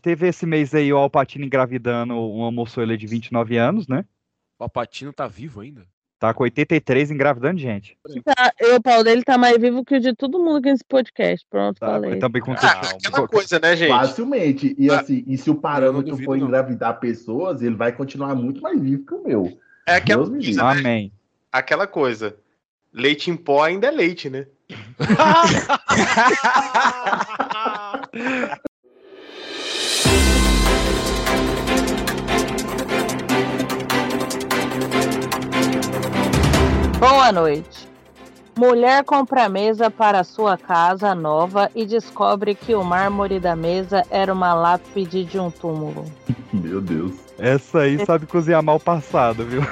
Teve esse mês aí o Alpatino engravidando uma moçoila de 29 anos, né? O Alpatino tá vivo ainda? Tá com 83 engravidando gente. Tá, eu, o pau dele tá mais vivo que o de todo mundo aqui nesse podcast. Pronto, Tá, falei. também com Ah, aquela coisa, né, gente? Facilmente. E assim, e se o parâmetro for não. engravidar pessoas, ele vai continuar muito mais vivo que o meu. É aquela Deus coisa, né? Amém. Aquela coisa. Leite em pó ainda é leite, né? Boa noite. Mulher compra mesa para sua casa nova e descobre que o mármore da mesa era uma lápide de um túmulo. Meu Deus. Essa aí sabe cozinhar mal passado, viu?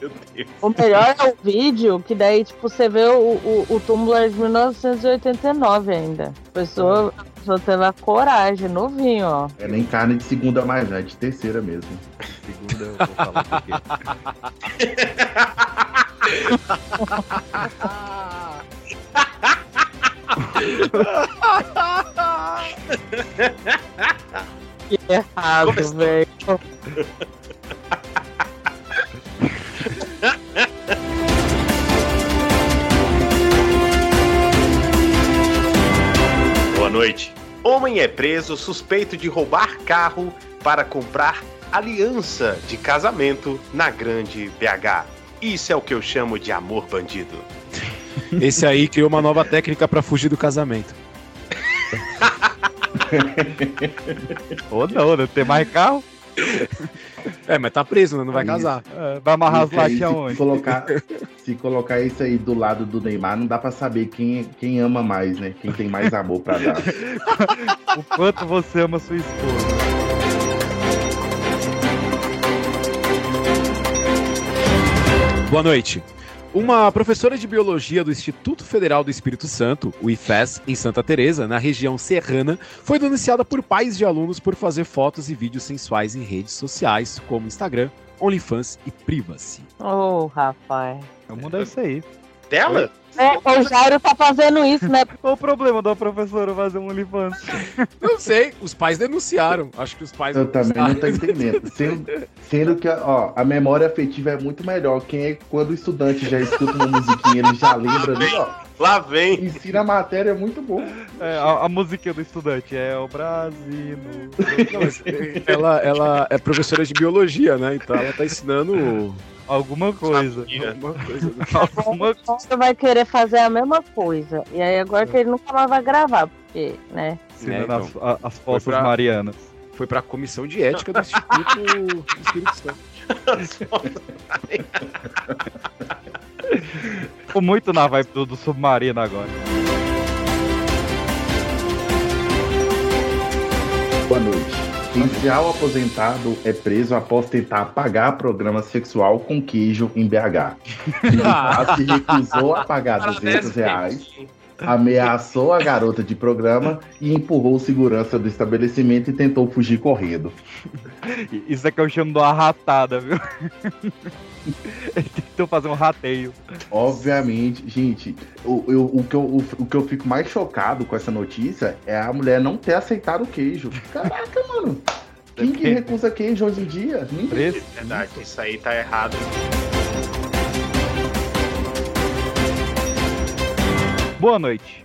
Meu Deus. O melhor é o vídeo, que daí, tipo, você vê o, o, o túmulo é de 1989 ainda. A pessoa, a pessoa teve a coragem, novinho, ó. É nem carne de segunda mais, não, é de terceira mesmo. Segunda eu vou falar porque Que errado, velho. Boa noite. Homem é preso suspeito de roubar carro para comprar aliança de casamento na grande BH. Isso é o que eu chamo de amor bandido. Esse aí criou uma nova técnica pra fugir do casamento. Ou não, né? Tem mais carro? É, mas tá preso, né? Não vai casar. É, vai amarrar as aí, latinhas se aonde? colocar, se colocar isso aí do lado do Neymar, não dá pra saber quem, quem ama mais, né? Quem tem mais amor pra dar. O quanto você ama sua esposa. Boa noite. Uma professora de biologia do Instituto Federal do Espírito Santo, o IFES, em Santa Teresa, na região serrana, foi denunciada por pais de alunos por fazer fotos e vídeos sensuais em redes sociais, como Instagram, OnlyFans e Privacy. Ô, rapaz. O mundo é isso aí. Dela? É, o Jairo tá fazendo isso, né? Qual o problema da professora fazer um OnlyFans? Não sei, os pais denunciaram. Acho que os pais Eu também não tô entendendo. Sendo, sendo que ó, a memória afetiva é muito melhor. Quem é quando o estudante já escuta uma musiquinha, ele já lembra ali, ó. Lá vem. Ensina a matéria é muito bom. É, a, a musiquinha do estudante é o Brasil. Ela, ela é professora de biologia, né? Então ela tá ensinando Alguma coisa. alguma coisa. Alguma Você vai querer fazer a mesma coisa. E aí agora que ele nunca mais vai gravar, porque, né? Ensinando então. as, a- as Foi fossas pra- marianas. Foi pra comissão de ética do Instituto Espírito Santo. Ficou muito na vibe do, do submarino agora. Boa noite. Policial aposentado é preso após tentar pagar programa sexual com queijo em BH. Militar se recusou a pagar 200 reais, ameaçou a garota de programa e empurrou o segurança do estabelecimento e tentou fugir correndo. Isso aqui eu chamo de uma ratada, viu? Ele tentou fazer um rateio. Obviamente, gente, o, eu- o, que eu, o, o que eu fico mais chocado com essa notícia é a mulher não ter aceitado o queijo. Caraca, mano. Quem que recusa queijo hoje em dia? Ninguém. Preço. Verdade, isso aí tá errado. Boa noite.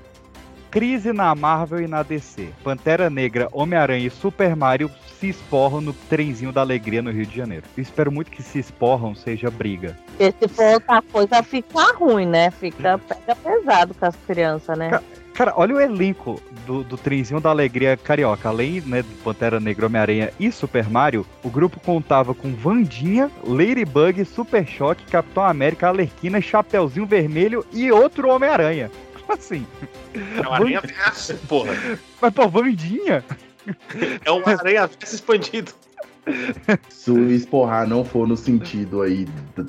Crise na Marvel e na DC. Pantera Negra, Homem-Aranha e Super Mario se esporram no trenzinho da alegria no Rio de Janeiro. Eu espero muito que se esporram seja briga. Porque se for outra coisa, fica ruim, né? Fica pega pesado com as crianças, né? Ca- Cara, olha o elenco do, do trenzinho da alegria carioca. Além né, do Pantera Negra, Homem-Aranha e Super Mario, o grupo contava com Vandinha, Ladybug, Super Choque, Capitão América, Alerquina, Chapeuzinho Vermelho e outro Homem-Aranha. Como assim? É uma aranha verso, porra. Mas, pô, Vandinha? É uma aranha verso expandido. Se o esporrar não for no sentido aí da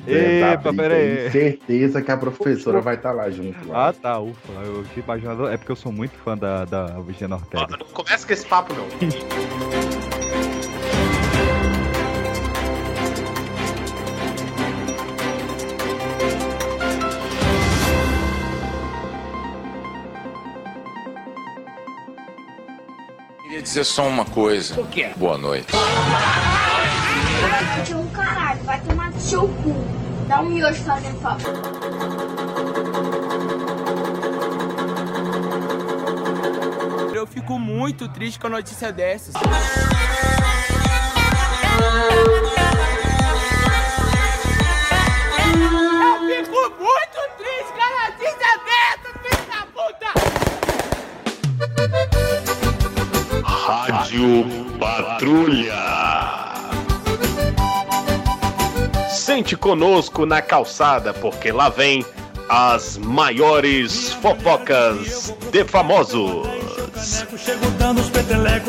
Epa, briga, pera aí. aí, certeza que a professora vai estar lá junto. lá. Ah, tá, ufa. Eu tinha imaginado. É porque eu sou muito fã da, da Virginia Ortega. Não começa com esse papo, não. Dizer só uma coisa. O quê? Boa noite. Vai um caralho, vai tomar no seu cu. Dá um miojo fazendo favor. Eu fico muito triste com a notícia dessas. Sente conosco na calçada, porque lá vem as maiores fofocas de famosos. Chego dando os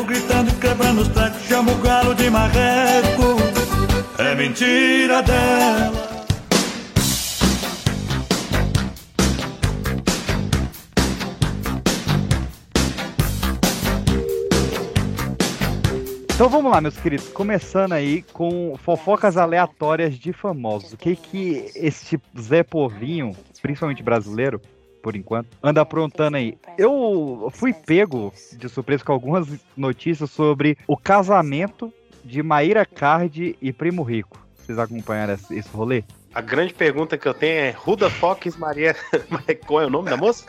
gritando e quebrando os. Chamo o galo de marreco. É mentira dela. Então vamos lá, meus queridos. Começando aí com fofocas aleatórias de famosos. O que que esse Zé Povinho, principalmente brasileiro, por enquanto, anda aprontando aí? Eu fui pego de surpresa com algumas notícias sobre o casamento de Maíra Card e Primo Rico. Vocês acompanharam esse rolê? A grande pergunta que eu tenho é: Ruda Fox Maria. Qual é o nome da moça?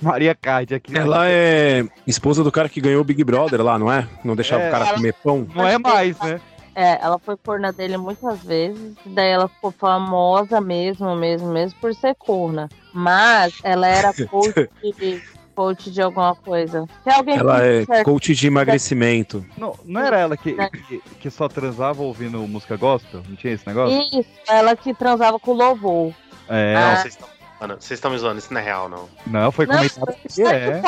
Maria Card aqui. Ela é esposa do cara que ganhou o Big Brother lá, não é? Não deixava É. o cara comer pão. Não é mais, né? É, ela foi corna dele muitas vezes, daí ela ficou famosa mesmo, mesmo, mesmo por ser corna. Mas ela era coach de, coach de alguma coisa. Tem alguém Ela que é certo? coach de emagrecimento. Não, não era ela que, que, que só transava ouvindo música gospel? Não tinha esse negócio? Isso, ela que transava com o louvor. É. Não, Ah. vocês estão. Mano, vocês estão me zoando, isso não é real, não. Não, foi Não, comentado isso que é.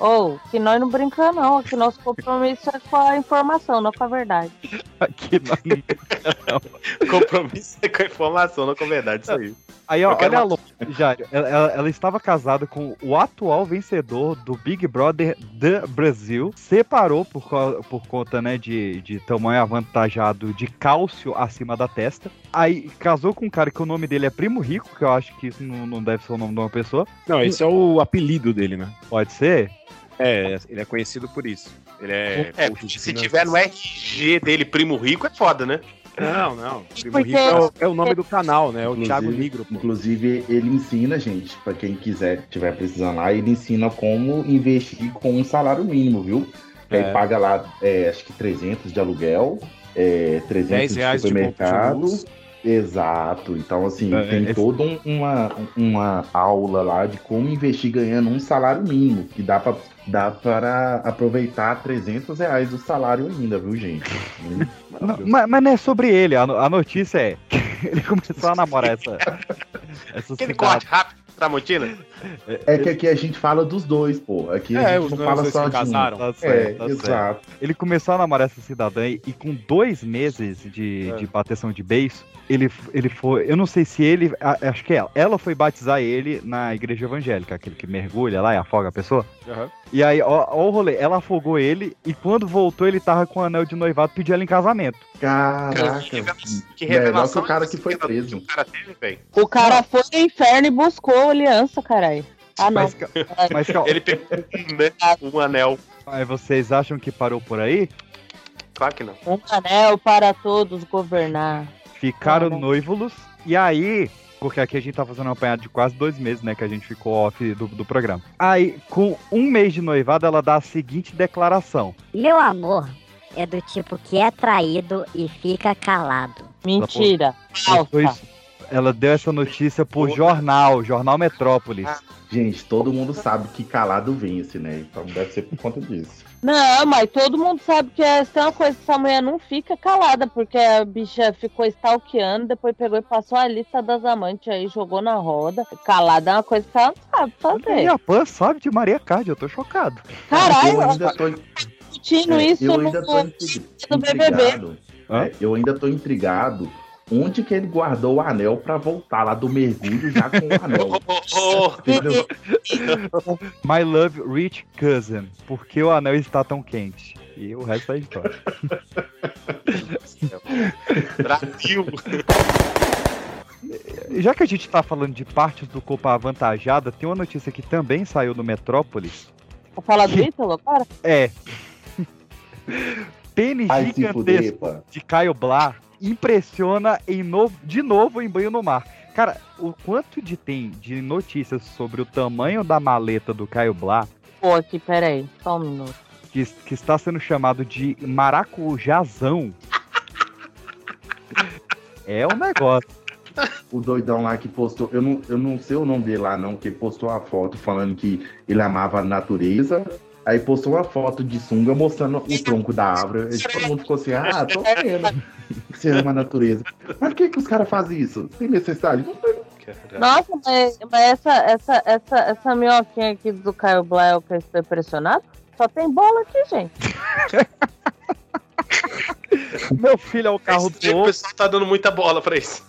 Ou, que nós não brincamos, não. Que nosso compromisso é com a informação, não com a verdade. Aqui não- Compromisso é com a informação, não com a verdade, isso aí. Aí, ó, olha a uma- louca, Jário. Ela, ela- ela estava casada com o atual vencedor do Big Brother do Brasil. Separou por, co- por conta, né, de, de tamanho avantajado de cálcio acima da testa. Aí casou com um cara que o nome dele é Primo Rico, que eu acho que isso não, não deve ser o nome de uma pessoa. Não, esse é o apelido dele, né? Pode ser? É, ele é conhecido por isso. Ele é. É, se tiver no RG dele, primo rico, é foda, né? Não, não. Primo Porque- Rico é o, é o nome do canal, né? É o Inclusive- Thiago Negro. pô. Inclusive, ele ensina, gente, pra quem quiser, tiver precisando lá, ele ensina como investir com um salário mínimo, viu? É. Aí paga lá, é, acho que 300 de aluguel, é, 300 10 de de de supermercado. luz. Exato. Então, assim, É, tem esse- toda um- uma, uma aula lá de como investir ganhando um salário mínimo, que dá pra, dá para aproveitar 300 reais do salário ainda, viu, gente? Não, mas, mas não é sobre ele. A, no- a notícia é que ele começou a namorar essa. essa Aquele cidade. corte rápido, Tramontina. É que aqui a gente fala dos dois, pô. Aqui É, a os gente não fala se só de um. casaram. Tá É, certo, tá certo. exato. Ele começou a namorar essa cidadã e, e com dois meses de, É. de bateção de beiço, ele, ele foi. Eu não sei se ele. a- acho que ela. Ela foi batizar ele na igreja evangélica, aquele que mergulha lá e afoga a pessoa. Aham. E aí, ó, ó o rolê, ela afogou ele e quando voltou ele tava com o anel de noivado pediu ela em casamento. Caraca. Que Melhor que revelação o cara que foi preso. o cara teve. O cara foi no inferno e buscou aliança, caralho. Ah, não. Mas, mas calma, Ele pegou um, né, um anel. mas vocês acham que parou por aí? Claro que não. Um anel para todos governar. Ficaram Ah, noivos e aí. Porque aqui a gente tá fazendo um apanhado de quase dois meses, né? Que a gente ficou off do, do programa. Aí, com um mês de noivado, ela dá a seguinte declaração. Meu amor é do tipo que é traído e fica calado. Mentira. Falsa. Ela deu essa notícia por jornal, Jornal Metrópolis. Gente, todo mundo sabe que calado vence, né? Então deve ser por conta disso. Não, mas todo mundo sabe que é, se tem uma coisa que essa mulher não fica calada, porque a bicha ficou stalkeando, depois pegou e passou a lista das amantes aí, jogou na roda. Calada é uma coisa que ela não sabe fazer. Minha Pan sabe de Maria Card, eu tô chocado. Caralho, eu ainda tô, discutindo é, isso eu no, ainda tô intri- do BBB. intrigado. É, eu ainda tô intrigado. Onde que ele guardou o anel pra voltar lá do mergulho já com o anel? My Love Rich Cousin, por que o anel está tão quente? E o resto é história. Brasil. Já que a gente tá falando de partes do corpo avantajada, tem uma notícia que também saiu no Metrópolis. Vou falar do Ítalo agora? É, Pênis Ai, se fuder, gigantesco de Caio Blá impressiona em novo, de novo em banho no mar. Cara, o quanto de tem de notícias sobre o tamanho da maleta do Caio Blá, Pô, aqui, peraí, só um minuto. que, que está sendo chamado de maracujazão. É um negócio. O doidão lá que postou, eu não, eu não sei o nome dele lá não, que postou uma foto falando que ele amava a natureza. Aí postou uma foto de sunga mostrando o tronco da árvore. E todo mundo ficou assim, ah, tô vendo. Que Você ama a natureza. Mas por que, que os caras fazem isso? Tem necessidade? Nossa, mas, mas essa, essa, essa, essa minhoquinha aqui do Caio o que eu estou impressionado? Só tem bola aqui, gente. Meu filho é o carro Esse do o outro. pessoal tá dando muita bola pra isso.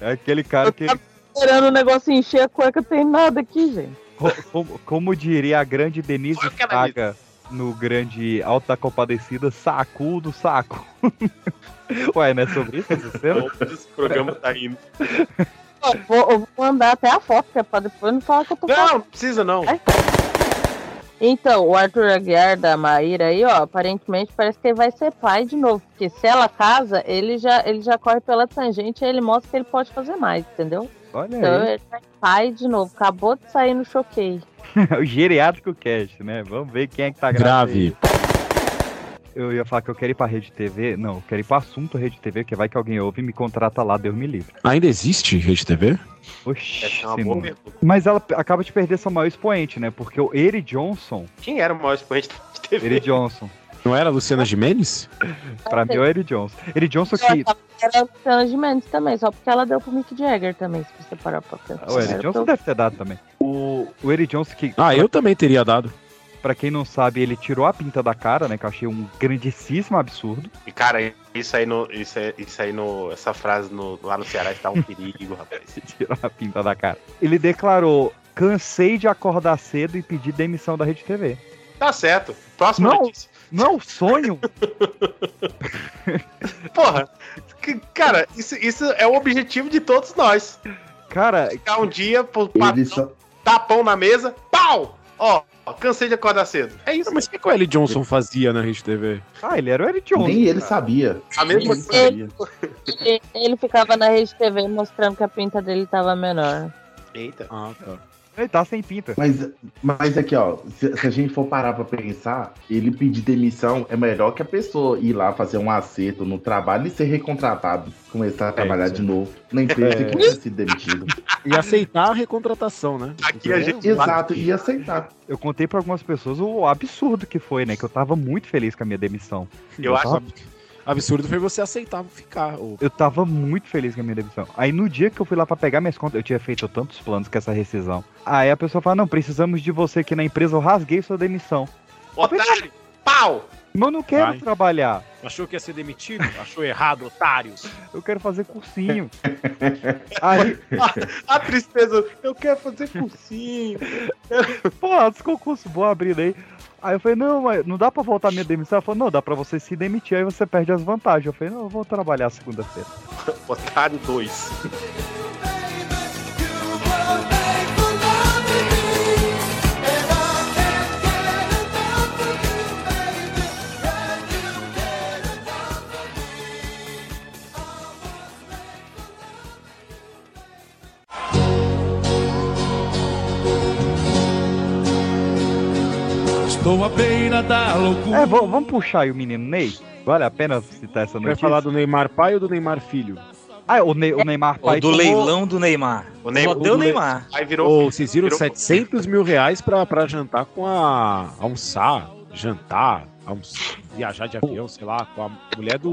É aquele cara que, Esperando o negócio encher a cueca, tem nada aqui, gente. co- como, como diria a grande Denise Fraga no grande Alto da Compadecida, saco do saco. Ué, não é sobre isso? Esse programa tá indo. Eu vou, eu vou mandar até a foto, que é pra depois não falar que eu tô Não, falando. não precisa não. Então, o Arthur Aguiar da Maíra aí, ó, aparentemente parece que ele vai ser pai de novo. Porque se ela casa, ele já, ele já corre pela tangente e ele mostra que ele pode fazer mais, entendeu? Olha Então aí. ele vai pai de novo. Acabou de sair no choquei. o geriátrico cast, né? Vamos ver quem é que tá grave. Grave. Eu ia falar que eu quero ir pra Rede TV. Não, eu quero ir pro assunto Rede TV, que vai que alguém ouve e me contrata lá, Deus me livre. Ainda existe Rede TV? Oxi, é. Mas ela acaba de perder seu maior expoente, né? Porque o Eri Johnson, Quem era o maior expoente de TV? Eri Johnson, Não era a Luciana Gimenez? pra mim é o Eri Johnson. Eri Johnson que. Era a Luciana Gimenez também, só porque ela deu pro Mick Jagger também, se você parar pra pensar. O Eri Era Johnson deve ter dado também. O, o Eri Johnson que. Ah, eu também teria dado. Pra quem não sabe, ele tirou a pinta da cara, né? Que eu achei um grandíssimo absurdo. E cara, isso aí no. Isso, aí- isso aí no. Essa frase no- lá no Ceará está um perigo, rapaz. Tirou a pinta da cara. Ele declarou: cansei de acordar cedo e pedir demissão da Rede TV. Tá certo. Próxima Não. notícia. Não é um sonho? Porra, que- cara, isso, isso é o objetivo de todos nós. Cara, Ficar um dia, pô, só, tapão na mesa, pau! Ó, cansei de acordar cedo. É isso. Mas o que, que o L. Johnson fazia na Rede TV? ah, ele era o Eri Johnson. nem ele cara. sabia. A mesma Nem ele. Ele- Ele ficava na rede TV mostrando que a pinta dele tava menor. Eita. Ah, tá. Ele tá sem pinta. Mas, mas aqui, ó, se, se a gente for parar pra pensar, ele pedir demissão é melhor que a pessoa ir lá fazer um acerto no trabalho e ser recontratado, começar a trabalhar isso. de novo na empresa É. que tinha sido demitido. E aceitar a recontratação, né? Aqui a gente. Exato, e aceitar. Eu contei pra algumas pessoas o absurdo que foi, né? Que eu tava muito feliz com a minha demissão. Eu acho. tava, Absurdo foi você aceitar ficar. Ou... eu tava muito feliz com a minha demissão. Aí no dia que eu fui lá pra pegar minhas contas, eu tinha feito tantos planos com essa rescisão. Aí a pessoa fala: Não, precisamos de você aqui na empresa, eu rasguei sua demissão. Otário! Pau! Mas eu não quero Vai. trabalhar. Achou que ia ser demitido? Achou errado, otário. Eu quero fazer cursinho. Aí, A tristeza, eu quero fazer cursinho. pô, dos concursos bom abrindo aí. Aí eu falei, não, mas não dá pra voltar minha demissão. Ela falou, não, dá pra você se demitir, aí você perde as vantagens. Eu falei, não, eu vou trabalhar segunda-feira. Otário 2. Estou à beira da loucura. É, vamos, vamos puxar aí o menino Ney? Vale a pena citar essa Vai notícia? falar do Neymar pai ou do Neymar filho? Ah, o, Ney- o Neymar O pai do tomou- leilão do Neymar. O Neymar- Só deu o Ne- Neymar. Aí virou. Ou vocês viram virou- 700 mil reais pra, pra jantar com a. almoçar, jantar, viajar de avião, sei lá, com a mulher do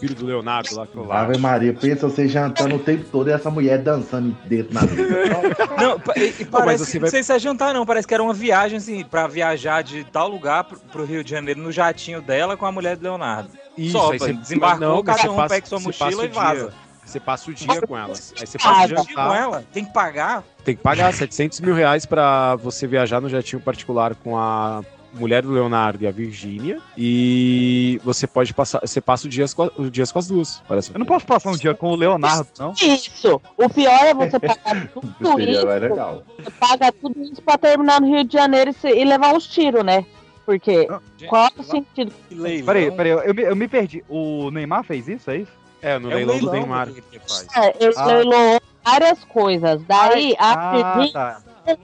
filho do Leonardo lá que eu lá. Ave Maria, pensa você jantando o tempo todo e essa mulher dançando dentro na. Não, e, e parece, que- vai- não sei se é jantar não, parece que era uma viagem assim, pra viajar de tal lugar pro, pro Rio de Janeiro no jatinho dela com a mulher do Leonardo. Isso, Só, aí você desembarcou, não, cada você um passa- pega sua você mochila passa e o dia- vaza. Você passa o dia com elas. Aí você Ah, passa o já. Com ela, tem que pagar. Tem que pagar 700 mil reais pra você viajar no jatinho particular com a mulher do Leonardo e a Virgínia. E você pode passar. Você passa os dias com, a- dias com as duas. Parece. Eu não posso passar um dia com o Leonardo, não? Isso! O pior é você pagar tudo isso. legal. Você paga tudo isso pra terminar no Rio de Janeiro e, se- e levar uns tiros, né? Porque Gente, qual é o sentido? que leilão. Peraí, peraí, eu me, eu me perdi. O Neymar fez isso, é isso? É, no É um leilão, do leilão Neymar. que ele faz. É, ele Ah. leiloou várias coisas. Daí a ah, tá.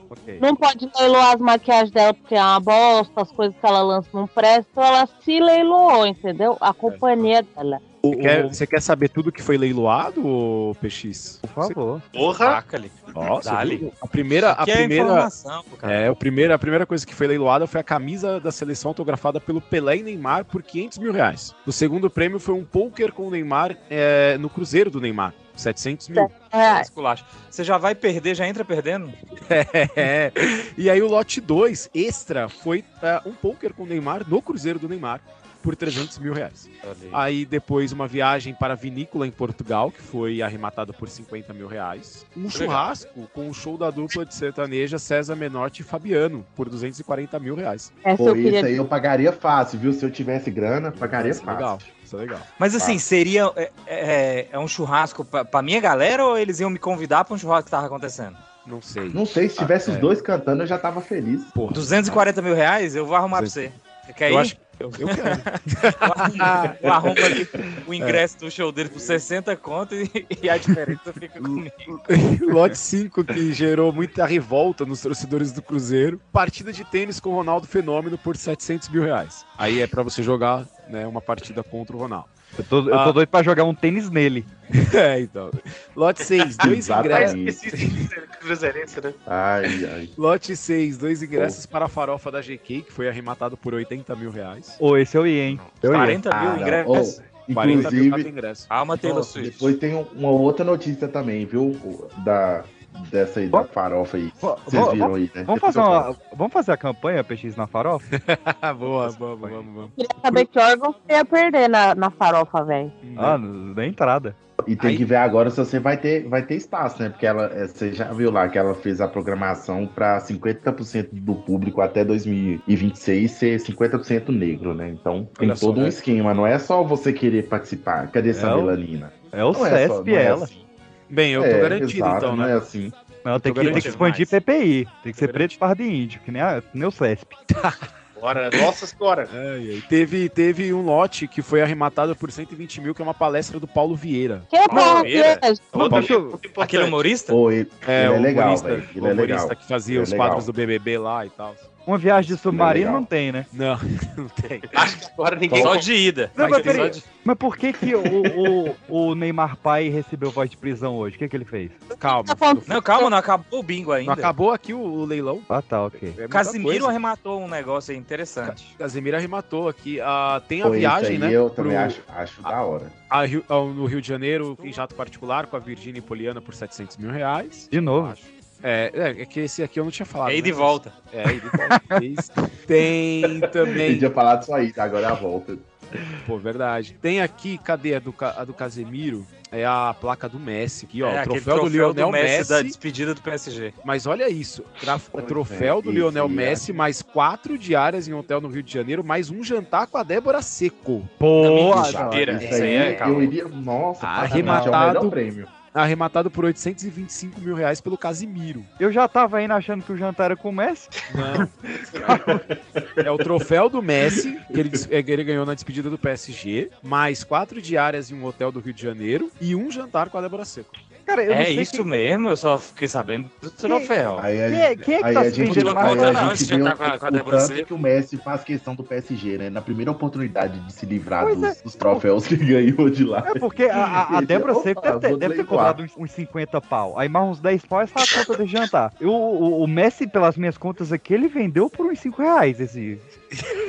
Ok. não pode leiloar as maquiagens dela porque é uma bosta, as coisas que ela lança não prestam, ela se leiloou, entendeu? A companhia dela. Você quer, você quer saber tudo que foi leiloado, ô PX? Por favor. Porra! Saca-lhe. Nossa, a primeira, a é primeira, é, o primeiro, a primeira coisa que foi leiloada foi a camisa da seleção autografada pelo Pelé e Neymar por 500 mil reais. O segundo prêmio foi um poker com o Neymar é, no Cruzeiro do Neymar, 700 mil. É, Esculacho. Você já vai perder, já entra perdendo? É. E aí o lote 2, extra, foi é, um poker com o Neymar no Cruzeiro do Neymar por 300 mil reais. Aí depois uma viagem para a vinícola em Portugal, que foi arrematada por 50 mil reais. Um Legal. churrasco com o show da dupla de sertaneja César Menotti e Fabiano, por 240 mil reais. essa Pô, eu isso aí eu pagaria fácil, viu? Se eu tivesse grana, pagaria é fácil. legal. Isso é legal. Mas assim, seria. É, é- é um churrasco pra, pra minha galera ou eles iam me convidar pra um churrasco que tava acontecendo? Não sei. Não sei, se tivesse Ah, os é. dois cantando, eu já tava feliz. Porra. 240 mil reais, eu vou arrumar pra você. Você quer Eu ir? acho- Eu, eu quero. Eu arrumo ali o ingresso do show dele por 60 conto e, e a diferença fica comigo. Lote 5, que gerou muita revolta nos torcedores do Cruzeiro. Partida de tênis com o Ronaldo Fenômeno por 700 mil reais. Aí é pra você jogar né, uma partida contra o Ronaldo. Eu tô, eu Ah. tô doido pra jogar um tênis nele. É, então. Lote 6, dois ingressos. Cruzeirense, né? Ai, ai. Lote 6, dois ingressos para a farofa da GK, que foi arrematado por 80 mil reais. Ô, esse eu ia, hein? Eu ia. 40 mil Ah, ingressos. 40 mil cada Inclusive, ingresso. Calma, Taylor Swift. depois tem um- uma outra notícia também, viu? Da, dessa aí, da farofa aí. Vocês viram aí, né? Vamos fazer, uma, vamos fazer a campanha PX na farofa? boa, vamos, vamos, vamos. queria saber que órgão você ia perder na, na farofa, velho. Ah, no- na entrada. E tem Aí- que ver agora se você vai ter, vai ter espaço, né? Porque ela, é, você já viu lá que ela fez a programação para 50% do público até 2026 ser 50% negro, né? Então tem Olha só, todo um né? esquema. Não é só você querer participar. Cadê essa É o- melanina? É o Não é só- CESP é ela. assim. Bem, eu tô É, garantido exato, então, Não né? é assim. Não, tem tô que, tem que expandir mais. PPI. Tem que ser Tô preto, pardo e índio, que nem, a, que nem o CESP. Bora, nossa senhora. Ai, ai. Teve, teve um lote que foi arrematado por 120 mil, que é uma palestra do Paulo Vieira. Que é Paulo Vieira. Importante. Aquele humorista? Pô, ele, É, ele o é legal, humorista, Ele é humorista legal. que fazia Ele é os legal. quadros do BBB lá e tal. Uma viagem de submarino legal. não tem, né? Não, não tem. Acho que agora ninguém. Só de ida. Não, mas peraí. de- Mas por que, que o, o, o Neymar pai recebeu voz de prisão hoje? O que, que ele fez? Calma. Tá Não, calma, não acabou o bingo Não ainda. acabou aqui o, o leilão. Ah, tá, ok. É Casimiro coisa. arrematou um negócio aí interessante. Casemiro arrematou aqui. Ah, tem a Pô, viagem, aí né? Eu também pro- acho, acho da hora. a Rio- ao- no Rio de Janeiro, em jato particular, com a Virgínia e Poliana por 700 mil reais. De novo. Acho. É, é, é que esse aqui eu não tinha falado. É aí de né? volta. É, aí de volta. Isso. Tem também. tinha falado só aí, agora é a volta. Pô, verdade. Tem aqui, cadê a do, a do Casemiro? É a placa do Messi aqui, ó. é, o aquele troféu, do Lionel Messi. da despedida do PSG. Mas olha isso, troféu é, do Lionel é. Messi, mais quatro diárias em hotel no Rio de Janeiro, mais um jantar com a Débora Seco. Tira. Isso Isso aí é, calma. eu iria. Nossa, Arrematado. praticamente é o melhor prêmio. Arrematado por 825 mil reais pelo Casimiro. eu já tava indo achando que o jantar era com o Messi. Não. é o troféu do Messi, que ele, é, que ele ganhou na despedida do PSG, mais quatro diárias em um hotel do Rio de Janeiro e um jantar com a Débora Seco. Cara, eu não É sei isso quem- mesmo, eu só fiquei sabendo do troféu. Aí Quem é- quem é que aí tá a se gente, aí Não, a não, gente viu com a- com a o tanto que o Messi faz questão do PSG, né? Na primeira oportunidade de se livrar dos, dos troféus que ganhou de lá. É porque a, a, Débora opa, Seco deve ter, deve ter cobrado uns, uns 50 pau. Aí mais uns 10 pau é só a conta de jantar. Eu, o, o Messi, pelas minhas contas aqui, ele vendeu por uns 5 reais esse.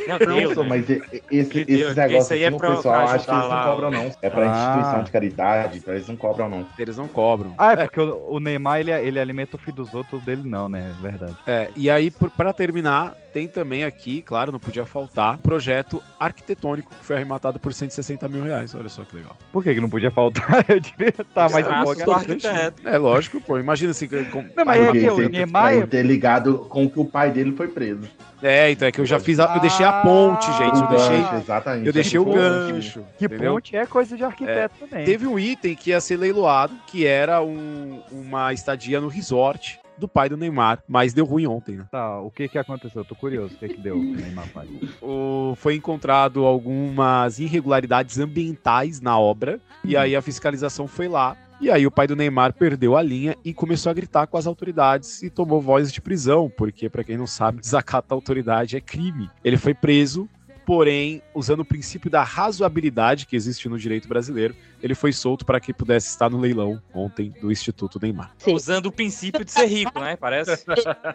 Não, né? mas esse, negócios esse aí é assim, pra- o pessoal pra acha que eles não cobram, não. É pra Ah. instituição de caridade, então eles não cobram, não. Eles não cobram. Ah, é porque o, o Neymar ele, ele alimenta o filho dos outros, dele não, né? É verdade. É, e aí, por- pra terminar, tem também aqui, claro, não podia faltar, projeto arquitetônico que foi arrematado por 160 mil reais. Olha só que legal. Por que, que não podia faltar? Eu devia estar mais empolgado. ao arquiteto. É lógico, pô. Imagina assim. Com... Não, mas é que é- não ter ligado com que o pai dele foi preso. É, então é que eu já fiz. A... Eu deixei a ponte, gente. Eu deixei. gancho, exatamente. Eu deixei o gancho. Que entendeu? ponte é coisa de arquiteto também. Teve um item que ia ser leiloado, que era um- uma estadia no resort. Do pai do Neymar, mas deu ruim ontem, né? Tá, o que que aconteceu? Eu tô curioso. O que que deu, Neymar pai? O- foi encontrado algumas irregularidades ambientais na obra, e aí a fiscalização foi lá. E aí o pai do Neymar perdeu a linha e começou a gritar com as autoridades e tomou voz de prisão, porque pra quem não sabe, desacato à autoridade é crime. Ele foi preso, porém, usando o princípio da razoabilidade que existe no direito brasileiro, ele foi solto para que pudesse estar no leilão ontem do Instituto Neymar. Sim. Usando o princípio de ser rico, né? Parece.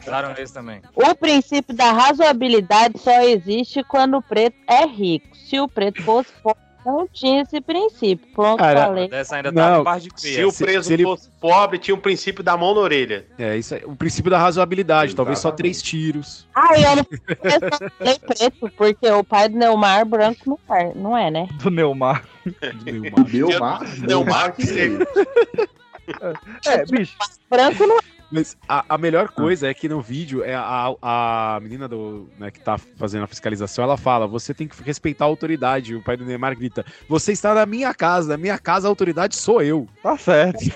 Usaram esse também. O princípio da razoabilidade só existe quando o preto é rico. Se o preto fosse pobre, não tinha esse princípio. Pronto, Cara, falei. Dessa ainda tá Não, de Se o preso se ele- fosse pobre, tinha o princípio da mão na orelha. É, isso é o princípio da razoabilidade, talvez só três tiros. Ah, eu não falei preto, porque o pai do Neymar branco não é, não é né? Do Neymar. do Neymar. Meu mar, Meu mar que seja. É, bicho. Branco não é. Mas a, a melhor coisa é que no vídeo é a, a menina do, né, que tá fazendo a fiscalização, ela fala: você tem que respeitar a autoridade. O pai do Neymar grita: Você está na minha casa, na minha casa a autoridade sou eu. Tá certo.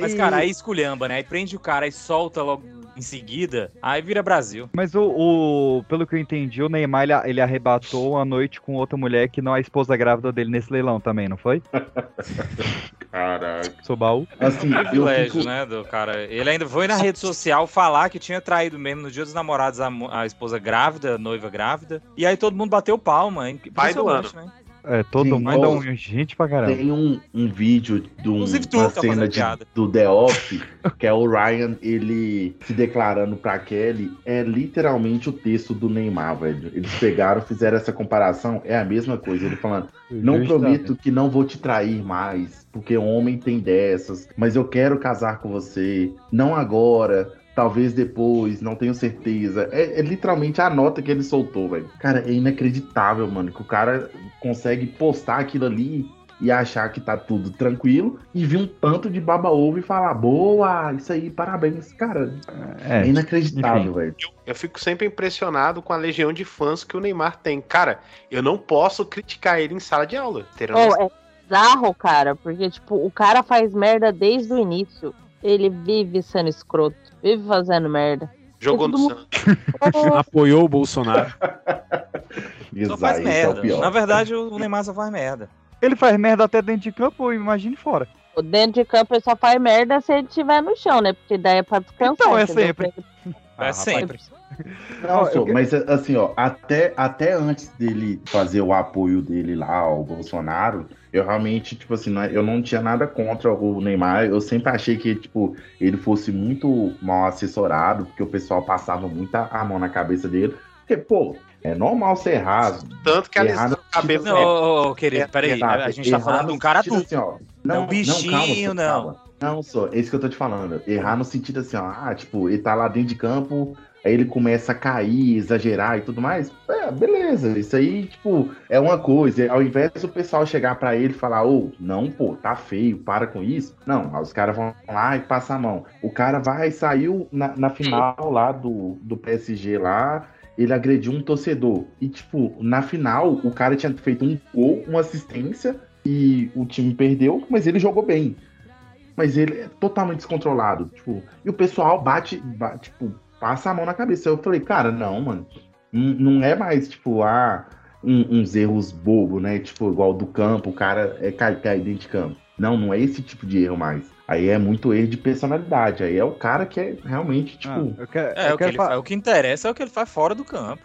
Mas, cara, aí esculhamba, né? Aí prende o cara e solta logo em seguida, aí vira Brasil. Mas o, o- pelo que eu entendi, o Neymar ele, ele arrebatou a noite com outra mulher que não é a esposa grávida dele nesse leilão também, não foi? Caraca. Sou baú. Assim, eu Privilégio, fico... né, do cara. Ele ainda foi na rede social falar que tinha traído mesmo no dia dos namorados a, a esposa grávida, a noiva grávida. E aí todo mundo bateu palma, hein? Pai do Impressionante, né? É, todo Sim, mundo é um gente pra caramba. Tem um, um vídeo de um, uma cena de, do The Office, que é o Ryan, ele se declarando pra Kelly, é literalmente o texto do Neymar, velho. Eles pegaram, fizeram essa comparação, é a mesma coisa. Ele falando, não Justamente. prometo que não vou te trair mais, porque homem tem dessas, mas eu quero casar com você, não agora, talvez depois, não tenho certeza. É, é literalmente a nota que ele soltou, velho. Cara, é inacreditável, mano, que o cara consegue postar aquilo ali e achar que tá tudo tranquilo e vir um tanto de baba-ovo e falar, boa, isso aí, parabéns. Cara, é, É, inacreditável, velho. Eu fico sempre impressionado com a legião de fãs que o Neymar tem. Cara, eu não posso criticar ele em sala de aula. Terão Ô, é bizarro, cara, porque, tipo, o cara faz merda desde o início. Ele vive sendo escroto, vive fazendo merda. Jogou no todo Santos. Apoiou o Bolsonaro. Só faz Exato, esse é o merda. pior. Na verdade, o Neymar só faz merda. Ele faz merda até dentro de campo, imagine fora. Dentro de campo ele só faz merda se ele estiver no chão, né? Porque daí é pra descansar. Então, é entendeu? sempre. É sempre. Não, eu mas assim, ó, até, até antes dele fazer o apoio dele lá ao Bolsonaro, eu realmente, tipo assim, não é- eu não tinha nada contra o Neymar. Eu sempre achei que, tipo, ele fosse muito mal assessorado, porque o pessoal passava muita a mão na cabeça dele. Porque, pô, é normal ser errar. Tanto que a Errado, lesão do cabelo. Não, ô, ô, querido, É, peraí. Renato, A gente tá errar falando de um cara adulto. assim, ó, Não, não, bichinho, não, calma, não. calma. Não, só, é isso que eu tô te falando. Errar no sentido assim, ó, ah, tipo, ele tá lá dentro de campo, aí ele começa a cair, exagerar e tudo mais. É, beleza, isso aí, tipo, é uma coisa. Ao invés do pessoal chegar pra ele e falar, ô, não, pô, tá feio, para com isso. Não, os caras vão lá e passam a mão. O cara vai, saiu na, na final lá do, do PSG lá, ele agrediu um torcedor. E, tipo, na final, o cara tinha feito um gol, uma assistência, e o time perdeu, mas ele jogou bem. Mas ele é totalmente descontrolado. Tipo, e o pessoal bate, bate, tipo, passa a mão na cabeça. Eu falei, cara, não, mano. Não, é mais, tipo, ah, um- uns erros bobos, né? Tipo, igual do campo, o cara é cair, cair dentro de campo. Não, não é esse tipo de erro mais. Aí é muito erro de personalidade. Aí é o cara que é realmente, tipo. Ah, eu quero, É, eu o que, fa- faz, o que interessa é o que ele faz fora do campo.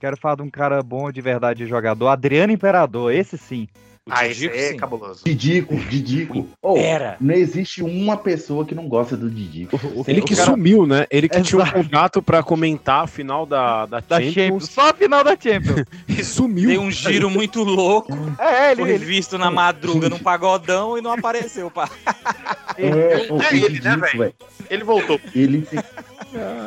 quero falar de um cara bom de verdade jogador, Adriano Imperador, esse sim. O Ah, esse Didico, é sim. cabuloso. Didico, Didico. Oh, Era. não existe uma pessoa que não gosta do Didico. Ele O que cara- sumiu, né? Ele que tinha um Exato. contrato pra comentar a final da, da, Da Champions, Champions, só a final da Champions. e sumiu. Deu um giro muito louco. é, ele, Foi ele, visto na madruga num pagodão e não apareceu, pá. É, o, o É ele, né, Didico, velho? velho. Ele voltou. Ele tem,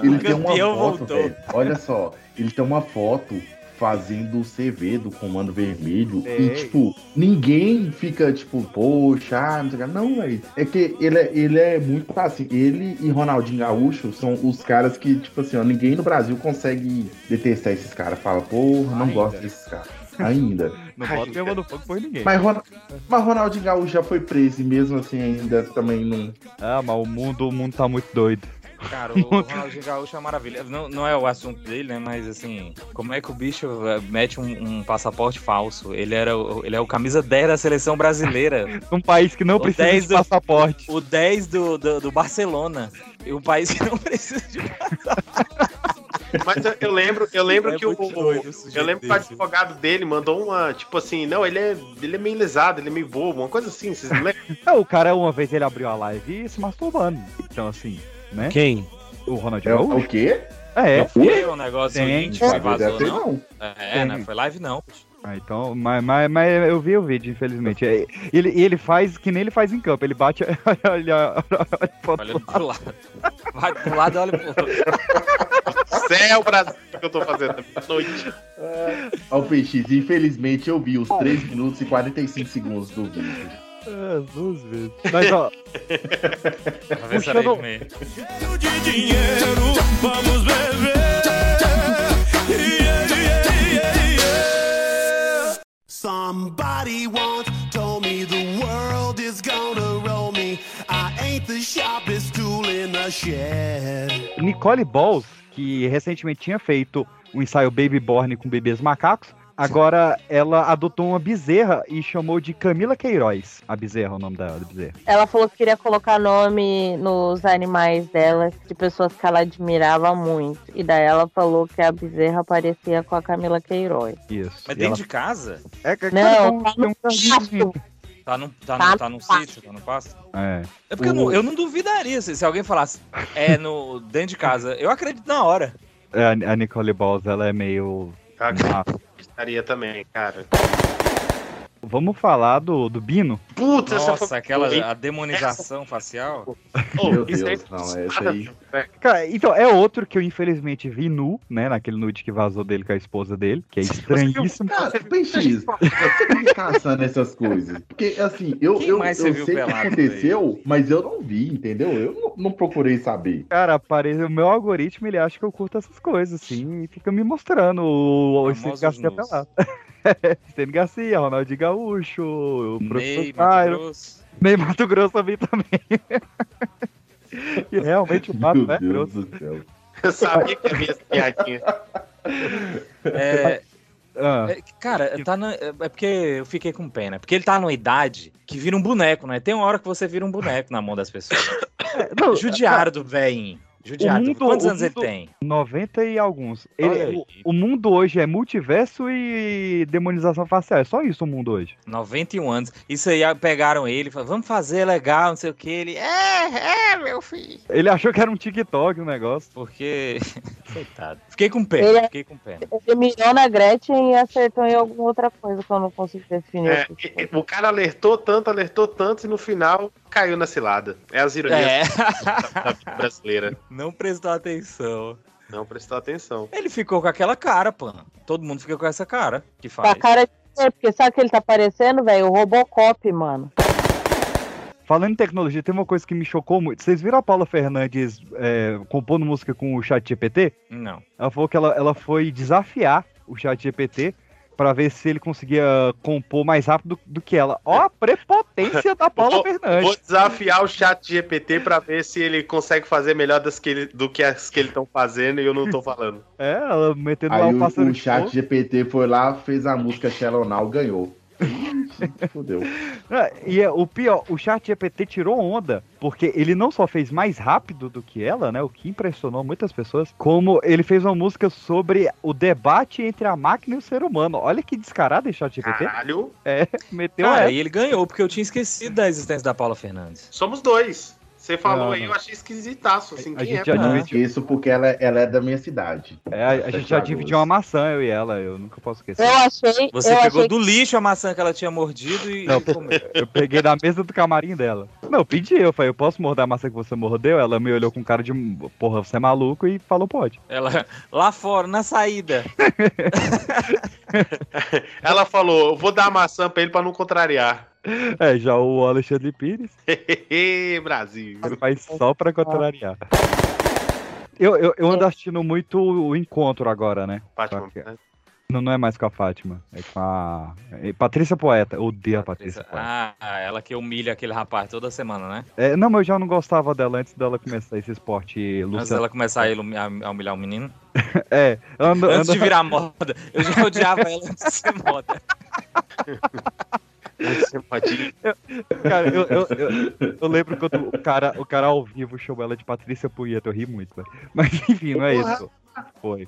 ele tem uma foto. Olha só, ele tem uma foto fazendo o CV do Comando Vermelho. É. E, tipo, ninguém fica, tipo, poxa, ah, não sei o que. Não, velho. É que ele é, ele é muito assim. Ele e Ronaldinho Gaúcho são os caras que, tipo assim, ó, ninguém no Brasil consegue detestar esses caras. Fala, porra, não Ainda. gosto desses caras. Ainda. Não bota minha mão no fogo por ninguém. Mas, Ron... mas Ronaldinho Gaúcho já foi preso e mesmo assim ainda também não. Ah, mas o mundo, o mundo tá muito doido. Cara, o Ronaldinho Gaúcho é uma maravilha. Não, não é o assunto dele, né? Mas assim, como é que o bicho eh, mete um, um passaporte falso? Ele era o, ele é o camisa 10 da seleção brasileira. Um país que não O precisa 10 de do- passaporte. O 10 do, do, do Barcelona. E um país que não precisa de Mas eu, eu lembro, eu lembro É que o, doido eu lembro que o advogado dele mandou uma, tipo assim, não, ele é, ele é meio lesado, ele é meio bobo, uma coisa assim, vocês não lembram? É, o cara, uma vez ele abriu a live e se masturbando. Então, assim, né? Quem? O É Ronaldinho o, Gaúcho. o quê? É, Não foi? Tem um negócio Tem. que Não vazou, não? não. É, não foi live não. Ah, então, mas, mas, mas eu vi o vídeo, infelizmente. É, Ele, ele faz que nem ele faz em campo. Ele bate. olha, olha, olha pro outro Olha pro lado. Vai pro lado e olha pro outro. Céu, Brasil, o que eu tô fazendo à noite. Ó, o PX, infelizmente eu vi os 3 minutos e 45 segundos do vídeo. Duas vezes. Mas, ó, Puxando-. Cheio de dinheiro, vamos beber. Yeah, yeah, yeah, yeah. Somebody once told me the world is gonna roll me. I ain't the sharpest tool in the shed. Nicole Balls, que recentemente tinha feito um ensaio Baby Born com bebês macacos, agora ela adotou uma bezerra e chamou de Camila Queiroz. A bezerra, o nome da, da bezerra. Ela falou que queria colocar nome nos animais dela de pessoas que ela admirava muito. E daí ela falou que a bezerra parecia com a Camila Queiroz. Isso. Mas E dentro ela- de casa? É, que- Não, cara, tá no tem um jardinzinho. pasto. Tá no, tá Tá no, tá no sítio, tá no pasto? É. É porque eu, não, eu não duvidaria se, se alguém falasse é no dentro de casa. Eu acredito na hora. É, a Nicole Balls, ela é meio. Eu Acreditaria também, cara. Vamos falar do, do Bino? Puta, essa Nossa, foi... aquela a demonização facial. Oh, Meu isso Deus, aí- não, essa aí. Cara, então, é outro que eu infelizmente vi nu, né? Naquele nude que vazou dele com a esposa dele, que é estranhíssimo. Cara, PX, você fica caçando essas coisas. Porque, assim, eu, Quem eu, eu sei viu que aconteceu, mas eu não vi, entendeu? Eu não, não procurei saber. Cara, aparece, o meu algoritmo, ele acha que eu curto essas coisas, assim, e fica me mostrando o, o Stênio Famosos Garcia pelado. Stênio Garcia, Ronaldinho Gaúcho, o Ney, professor Mato Cairo, Grosso. Ney Mato Grosso eu vi também. e realmente o mato Meu é Deus grosso. do céu. Eu sabia que havia essa piadinha. É, Ah, é, cara, tá na- é é porque eu fiquei com pena. Porque ele tá numa idade que vira um boneco, né? Tem uma hora que você vira um boneco na mão das pessoas. não, do velhinho. Judiário. mundo- Quantos o anos ele mundo- tem? 90 e alguns. Ele- o, o mundo hoje é multiverso e demonização facial. É só isso o mundo hoje. 91 anos. Isso aí pegaram ele e falaram, vamos fazer legal, não sei o que. Ele, é, é, meu filho. Ele achou que era um TikTok o negócio. Porque. Coitado. Fiquei com pena, Ele é- fiquei com pena. Ele mirou na Gretchen e acertou em alguma outra coisa que eu não consigo definir. É, o cara alertou tanto, alertou tanto e no final caiu na cilada. É as ironias É, da vida brasileira. não prestou atenção. Não prestou atenção. Ele ficou com aquela cara, pô. Todo mundo fica com essa cara que Com a faz. cara de porque sabe o que ele tá parecendo, velho? O Robocop, mano. Falando em tecnologia, tem uma coisa que me chocou muito. Vocês viram a Paula Fernandes é, compondo música com o chat GPT? Não. Ela falou que ela, ela foi desafiar o chat GPT pra ver se ele conseguia compor mais rápido do, do que ela. Ó a prepotência da Paula Vou- Fernandes. Vou desafiar o chat GPT pra ver se ele consegue fazer melhor das que ele- do que as que ele estão fazendo e eu não tô falando. É, ela metendo lá Aí o o, o chat. GPT foi lá, fez a música Shallow Now, ganhou. Fudeu. É, E é, o pior, o chat GPT tirou onda, porque ele não só fez mais rápido do que ela, né? O que impressionou muitas pessoas, como ele fez uma música sobre o debate entre a máquina e o ser humano. Olha que descarado esse chat GPT. Caralho, É, meteu Cara, essa. e ele ganhou, porque eu tinha esquecido da existência da Paula Fernandes. somos dois. Você falou Não, aí, não. eu achei esquisitaço, assim, A quem gente é? já pra- dividiu. Isso porque ela, ela é da minha cidade. É, a, a gente já dividiu uma maçã, eu e ela, eu nunca posso esquecer. Eu achei. Você eu pegou achei do lixo a maçã que ela tinha mordido e, Não. Eu peguei da mesa do camarim dela. Não, eu pedi, eu falei, eu posso morder a maçã que você mordeu? Ela me olhou com cara de, porra, você é maluco e falou, pode. Ela lá fora, na saída. Ela falou, eu vou dar a maçã pra ele pra não contrariar. É, já o Alexandre Pires Brasil. ele faz só pra contrariar. Eu, eu, eu ando assistindo muito o encontro agora, né? Fátima, que- né? Não, não é mais com a Fátima, é com a. é Patrícia Poeta. Eu odeio a Patrícia Poeta. Ah, ela que humilha aquele rapaz toda semana, né? É, não, mas eu já não gostava dela antes dela começar esse esporte Antes Luciano. dela começar a humilhar o menino. É, anda, Antes de virar moda. Eu já odiava ela antes de ser moda. Pode... Cara, eu, eu, eu, eu lembro quando o cara, o cara ao vivo chamou ela de Patrícia Punheta, eu ri muito, velho. Mas enfim, não é isso. Foi.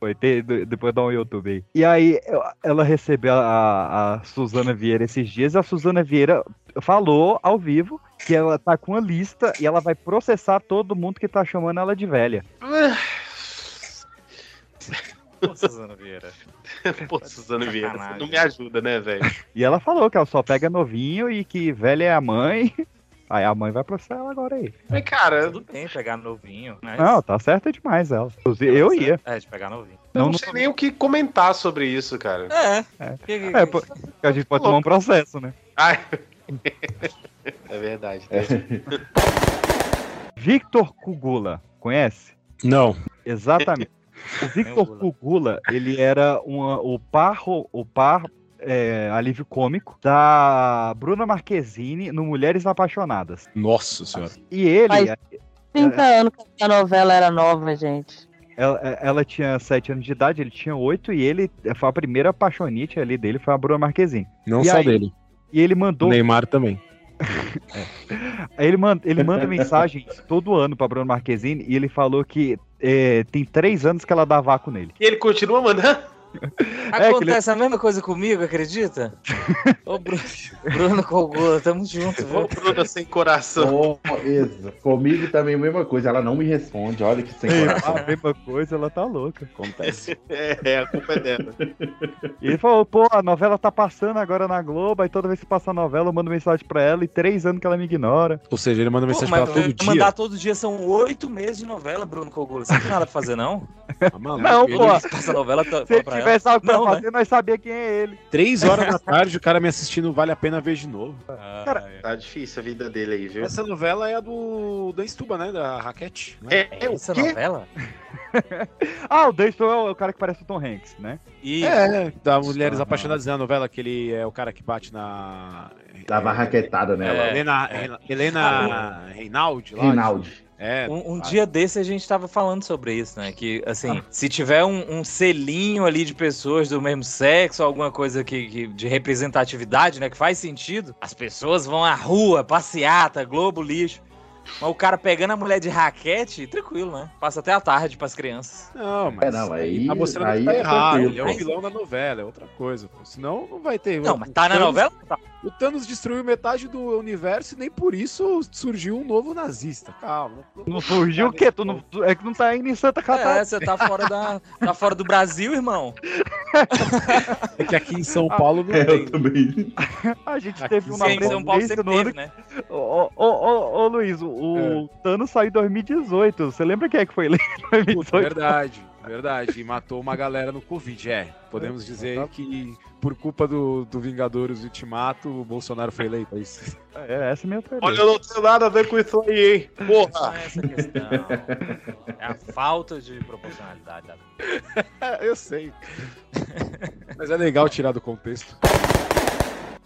Foi, te- de- depois dá um YouTube aí. E aí, eu- ela recebeu a, a Suzana Vieira esses dias, e a Suzana Vieira falou ao vivo que ela tá com uma lista e ela vai processar todo mundo que tá chamando ela de velha. Pô, Suzana Vieira. Pô, Suzana Vieira, Sacanagem. não me ajuda, né, velho? E ela falou que ela só pega novinho e que velha é a mãe. Aí a mãe vai processar ela agora aí. Mas, cara, Tudo bem pegar novinho, mas... Não, tá certa demais ela. Inclusive, eu ia. É, de pegar novinho. eu Não, não, não sei nem o que comentar sobre isso, cara. É. É. É, pô, a gente pode tomar um processo, né? Ai. É verdade. Victor Kugula, conhece? Não. Exatamente. O Victor Gula. Kugula, ele era uma, o par, o par é, alívio cômico da Bruna Marquezine no Mulheres Apaixonadas. Nossa senhora. E ele, Mas- 30 anos que a novela era nova, gente. ela, ela tinha 7 anos de idade, ele tinha 8 e ele foi a primeira apaixonite ali dele, foi a Bruna Marquezine. Não E só aí? dele. E ele mandou Neymar também. Aí Ele manda, ele manda mensagens todo ano pra Bruno Marquezine e ele falou que é, tem três anos que ela dá vácuo nele. E ele continua mandando? É, Acontece a mesma coisa comigo, acredita? Ô, Bruno, Bruno Cogula, tamo junto, Ô, viu? Bruna sem coração. Oh, exa. Comigo também a mesma coisa. Ela não me responde. Olha que sem coração. A mesma coisa, ela tá louca. Acontece. É, é, a culpa é dela. E ele falou, pô, a novela tá passando agora na Globo, aí toda vez que passa a novela eu mando mensagem pra ela e três anos que ela me ignora. Ou seja, ele manda Pô, mensagem pra ela todo dia. mandar todo dia são oito meses de novela, Bruno Cogula. Você não tem nada pra fazer, não? Ah, maluco, Não, ele- pô. Passa a novela, fala ele pra ela. tivesse algo pra Não, né? fazer, nós sabia quem é ele. Três horas da tarde, o cara me assistindo, vale a pena ver de novo. Ah, Cara, é. Tá difícil a vida dele aí, viu? Essa novela é a do Dan Stuba, né? Da Raquete. né? É, é o Essa quê? novela? Ah, o Dustin é o cara que parece o Tom Hanks, né? E É, da Mulheres Aham. Apaixonadas na novela, que ele é o cara que bate na. Dava raquetada nela. É. Helena, Helena Reinaldi lá. Rinaldi. É. um, um dia desse a gente tava falando sobre isso, né? Que, assim, se tiver um, um selinho ali de pessoas do mesmo sexo, alguma coisa que, que- de representatividade, né? Que faz sentido, as pessoas vão à rua, passeata, Globo, lixo. Mas o cara pegando a mulher de raquete, tranquilo, né? Passa até a tarde pras crianças. Não, mas É, não, aí- tá mostrando aí que tá é errado. tranquilo, Ele é o pô. vilão da novela, é outra coisa. Pô. Senão não vai ter. Não, mas tá na novela? Tá. O Thanos destruiu metade do universo e nem por isso surgiu um novo nazista. Calma. Não surgiu o quê? Tu não, é que não tá indo em Santa Catarina. É, você tá fora, da, tá fora do Brasil, irmão. É que aqui em São Paulo não É, tem. eu também. A gente Aqui teve uma Sim, em São Paulo ano teve, né? Ô, ô, ô, ô, Luiz, o, o Thanos saiu em 2018. Você lembra quem é que foi eleito em Puta, 2018? verdade, verdade. E matou uma galera no Covid, é. Podemos dizer que por culpa do, do Vingadores Ultimato, o Bolsonaro foi eleito. É isso. É, essa é a minha teoria. Olha, eu não tenho nada a ver com isso aí, hein? Porra! é essa a questão. É a falta de proporcionalidade da eu sei. Mas é legal tirar do contexto.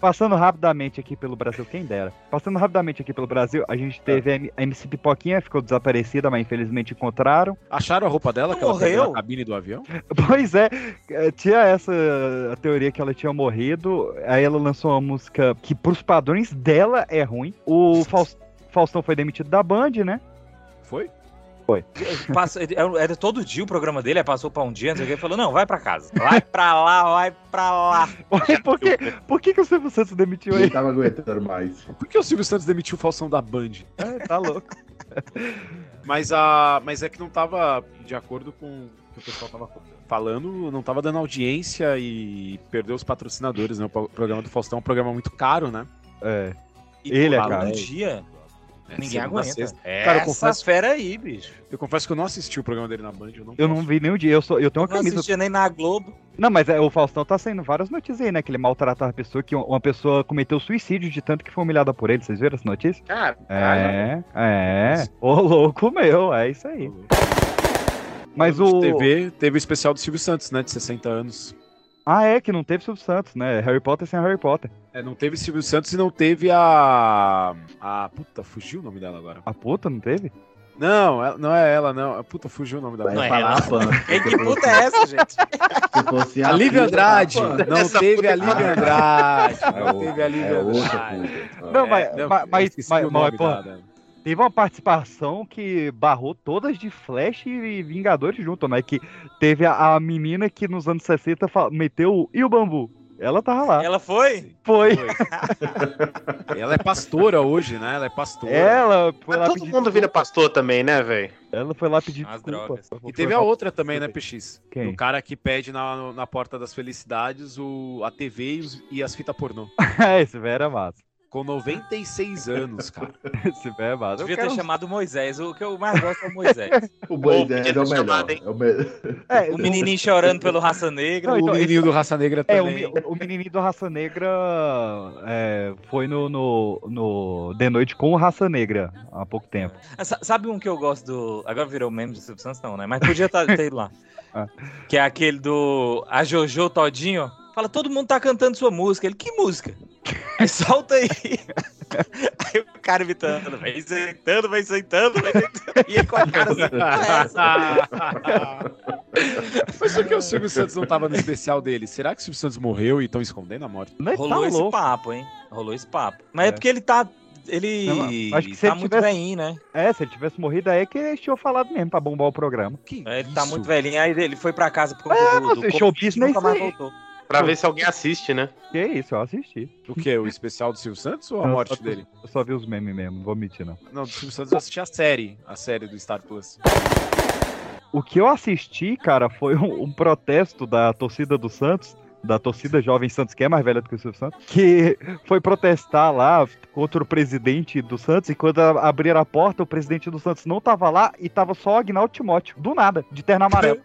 Passando rapidamente aqui pelo Brasil, quem dera. Passando rapidamente aqui pelo Brasil, a gente teve a MC Pipoquinha, ficou desaparecida, mas infelizmente encontraram. Acharam a roupa dela que ela Morreu? pegou na cabine do avião? Pois é, eh, tinha essa a teoria que ela tinha morrido. Aí ela lançou uma música que, pros padrões dela, é ruim. O Faus- Faustão foi demitido da Band, né? Foi? Passa- ele- era, todo dia o programa dele, aí passou pra um dia, não sei o que, ele falou, não, vai pra casa. Vai pra lá, vai pra lá. por, que, por que, que o Silvio Santos demitiu ele? tava aguentando mais. Por que o Silvio Santos demitiu o Falsão da Band? É, tá louco. Mas, a, mas é que não tava de acordo com o que o pessoal tava falando, não tava dando audiência e perdeu os patrocinadores, né? O pro- programa do Faustão é um programa muito caro, né? É. E, Ele é pô, cara. Um dia, ninguém segunda a aguenta. sexta. É, Cara, eu essa confesso- fera aí, bicho. Eu confesso que eu não assisti o programa dele na Band. Eu não, Eu não vi nenhum dia. Eu, sou, eu tenho uma Não camisa. assistia nem na Globo. Não, mas é, o Faustão tá saindo várias notícias aí, né? Que ele maltratava a pessoa, que uma pessoa cometeu suicídio de tanto que foi humilhada por ele. Vocês viram essa notícia? Cara, É, é. Ô, louco meu, é isso aí. Mas o. TV, teve o especial do Silvio Santos, né? De 60 anos. Ah, é, que não teve Silvio Santos, né? Harry Potter sem Harry Potter. É, não teve Silvio Santos e não teve a. A. Puta, fugiu o nome dela agora. A puta, não teve? Não, não é ela, não. Puta, fugiu o nome dela. Não é ela. a Pan. Que, puta é essa, gente? Se fosse A Lívia Andrade. a Pan. Não teve a Lívia Andrade. É Não teve a Lívia é Andrade. Não, É, mas, não, mas, mas, mas, o nome mas, teve uma participação que barrou todas de Flash e Vingadores junto, né? Que teve a, a menina que nos anos 60 fa- meteu o e o bambu. Ela tava lá. Ela foi? Foi. Ela é pastora hoje, né? Ela é pastora. Ela foi mas lá todo pedir mundo vira pastor também, né, velho? Ela foi lá pedir As desculpa. drogas. E teve a outra também, né, PX? Quem? O cara que pede na, na porta das felicidades o, a TV e, os- e as fitas pornô. é, esse velho era massa. Com 96 anos, cara. Esse é. Eu Devia ter quero- chamado Moisés. O que eu mais gosto é o Moisés. O Moisés é o melhor. É o melhor. É, O menininho chorando pelo Raça Negra. Não, então, o menino do Raça Negra É, o, também. o menininho do Raça Negra é, foi no, no, no The Noite com o Raça Negra há pouco tempo. Ah, sa- Sabe um que eu gosto do. Agora virou meme do Silvio Santos, não, né? Mas podia tá- ter ido lá. Ah. Que é aquele do. A Jojo Todinho. Fala, todo mundo tá cantando sua música. Ele, que música? Solta aí. Aí o cara imitando, vem sentando, vem sentando, vem sentando. E ele com a cara assim, "Ah, essa?" Mas por que o Silvio Santos não tava no especial dele? Será que o Silvio Santos morreu e estão escondendo a morte? Não, Rolou tá esse louco. papo, hein? Rolou esse papo. Mas é, É. porque ele tá. Ele Não, acho que se tá ele muito tivesse- velhinho, né? É, se ele tivesse morrido aí é que eles tinham falado mesmo pra bombar o programa. Que É, Ele tá isso? muito velhinho, aí ele foi pra casa por conta É, do, do business nunca mais voltou. Pra ver se alguém assiste, né? Que isso, eu assisti. O que? O especial do Silvio Santos ou a Não, morte só- dele? Eu só vi os memes mesmo, não vou mentir não. Não, do Silvio Santos eu assisti a série. A série do Star Plus. O que eu assisti, cara, foi um, um protesto da torcida do Santos, da torcida Jovem Santos, que é mais velha do que o Silvio Santos, que foi protestar lá contra o presidente do Santos, e quando a- abriram a porta, o presidente do Santos não tava lá e tava só o Agnaldo Timóteo, do nada, de terno amarelo.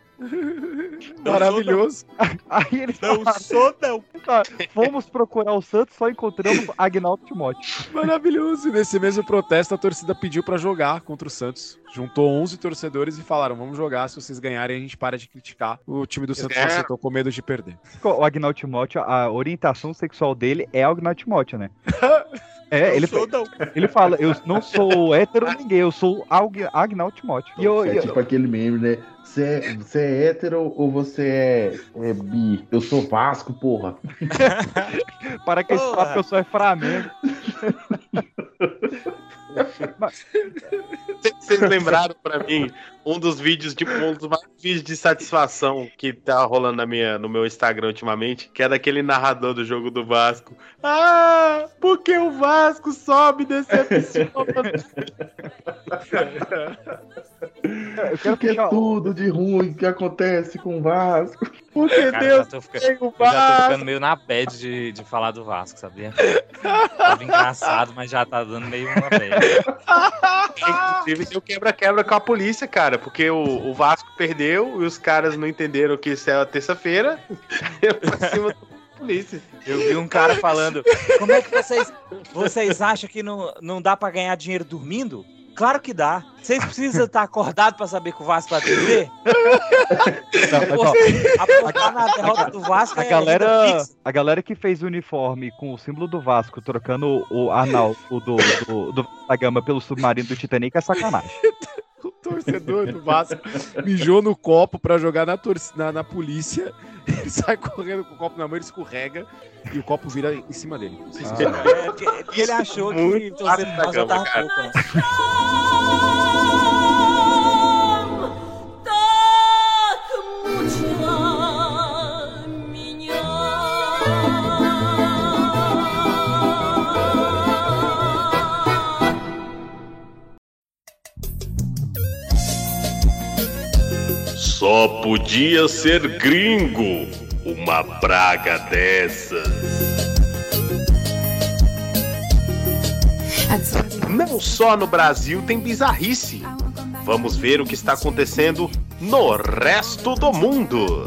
Maravilhoso. Aí eles Não falaram, sou, não. "Tá, fomos procurar o Santos, só encontramos Agnaldo Timóteo. Maravilhoso. E nesse mesmo protesto, a torcida pediu pra jogar contra o Santos. Juntou 11 torcedores e falaram: vamos jogar. Se vocês ganharem, a gente para de criticar. O time do Santos ganharam. aceitou com medo de perder. O Agnaldo Timóteo, a orientação sexual dele é o Agnaldo Timóteo, né? É, ele, sou, não. ele fala, eu não sou hétero ninguém, eu sou Ag- Agnaldo Timóteo. E eu, É eu- tipo aquele meme, né? Você é, você é hétero ou você é, é bi? Eu sou Vasco, porra. para que esse Porra. papo que eu sou é Flamengo. Vocês lembraram pra mim um dos vídeos, tipo, um dos vários vídeos de satisfação que tá rolando na minha, no meu Instagram ultimamente, que é daquele narrador do jogo do Vasco. Ah, porque o Vasco sobe decepciona. Eu quero Porque puxar, tudo de ruim que acontece com o Vasco. Porque Cara, Deus eu, já tô ficando, tem o eu já tô Vasco. ficando meio na bad de, de falar do Vasco, sabia? Tava engraçado, mas já tá dando meio uma bad. Inclusive, deu quebra-quebra com a polícia, cara, porque o, o Vasco perdeu e os caras não entenderam que isso é a terça-feira. pra cima da polícia. Eu vi um cara falando: Como é que vocês, vocês acham que não, não dá pra ganhar dinheiro dormindo? Claro que dá. Vocês precisam estar acordados pra saber que o Vasco vai perder? Apostar na derrota do Vasco a é galera, a galera que fez o uniforme com o símbolo do Vasco, trocando o Arnaldo do, do, do da Gama pelo submarino do Titanic é sacanagem. O torcedor do Vasco mijou no copo pra jogar na, na, na polícia. Ele sai correndo com o copo na mão, ele escorrega e o copo vira em cima dele. Ah. É, ele achou que tava pouco, né? Só podia ser gringo uma praga dessa. Não só no Brasil tem bizarrice. Vamos ver o que está acontecendo no resto do mundo.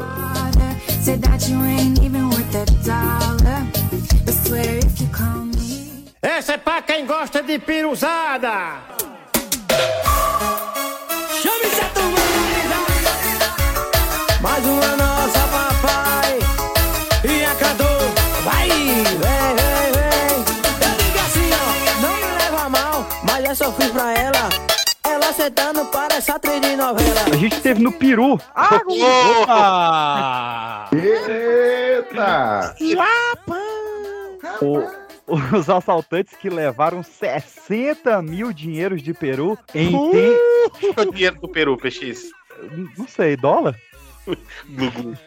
Essa é pra quem gosta de piruzada! Sentando para essa atriz de novela. A gente teve no Peru. Ah, Opa! Eita! o- os assaltantes que levaram 60 mil dinheiros de Peru em. tem- Qual é o dinheiro do Peru, PX? Não sei, dólar? Gugu.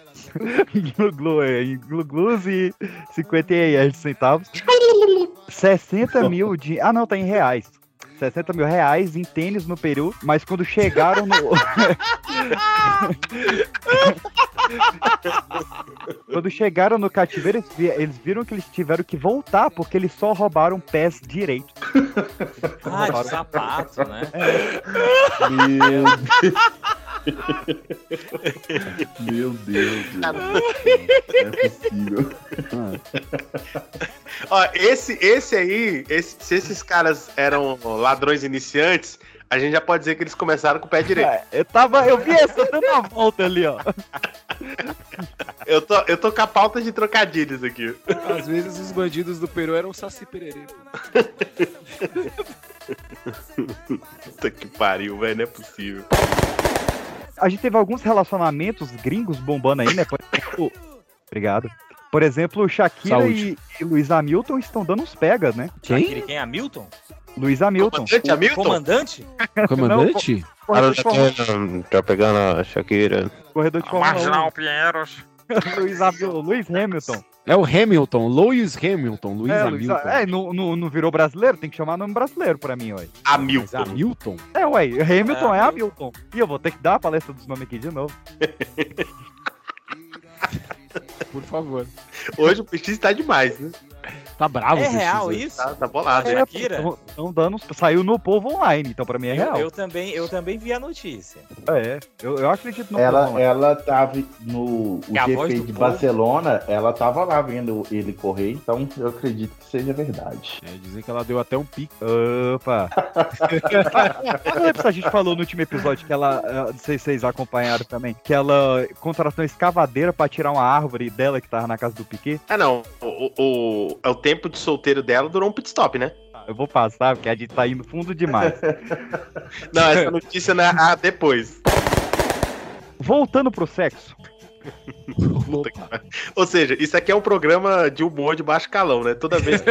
Glu-glu, é, glu-glus e 50 centavos. 60 mil de. Ah, não, tá em reais. 60 mil reais em tênis no Peru, mas quando chegaram no. quando chegaram no cativeiro, eles, vi- eles viram que eles tiveram que voltar, porque eles só roubaram pés direitos. Ah, de sapato, né? Meu Deus. Meu Deus. Não é possível. Ó, esse, esse aí, esse- se esses caras eram ladrões iniciantes, a gente já pode dizer que eles começaram com o pé direito. É, eu tava. Eu vi essa dando a volta ali, ó. Eu tô, eu tô com a pauta de trocadilhos aqui. Às vezes os bandidos do Peru eram Saci Pererê. Puta que pariu, velho, não é possível. A gente teve alguns relacionamentos gringos bombando aí, né? Exemplo, obrigado. Por exemplo, Shakira Saúde. e, e Luiz Hamilton estão dando uns pegas, né? Shakira, quem é Hamilton? Luiz Hamilton. Comandante Hamilton? Comandante? Comandante? Corredor de Fórmula- tá pegando a Shakira. corredor de Fórmula Marginal Pinheiros. 1. Luiz, Hamil- Luiz Hamilton. É o Hamilton, Lewis Hamilton, Luiz é, Hamilton. é não, não, não virou brasileiro? Tem que chamar nome brasileiro pra mim, ué. Mas Hamilton. Hamilton? É, ué, Hamilton É, é, Hamilton. E eu vou ter que dar a palestra dos nomes aqui de novo. Por favor. Hoje o PX tá demais, né? Tá bravo, É real né? isso? Tá, tá bolado. É. né? Shakira? Estão dando. Saiu no povo online, então pra mim é Eu, real. eu também, eu também vi a notícia. É, eu, eu acredito no povo Ela, online. ela tava no o É GP de povo. Barcelona, ela tava lá vendo ele correr, então eu acredito que seja verdade. É, dizem que ela deu até um pique. Opa! A gente falou no último episódio que ela, não sei se vocês acompanharam também, que ela contratou uma escavadeira pra tirar uma árvore dela que tava na casa do Piquet. Ah, não. O, o, o tempo de solteiro dela durou um pit stop, né? Eu vou passar, porque a gente tá indo fundo demais. Não, essa notícia não é a depois. Voltando pro sexo. Ou seja, isso aqui é um programa de humor de baixo calão, né? Toda vez que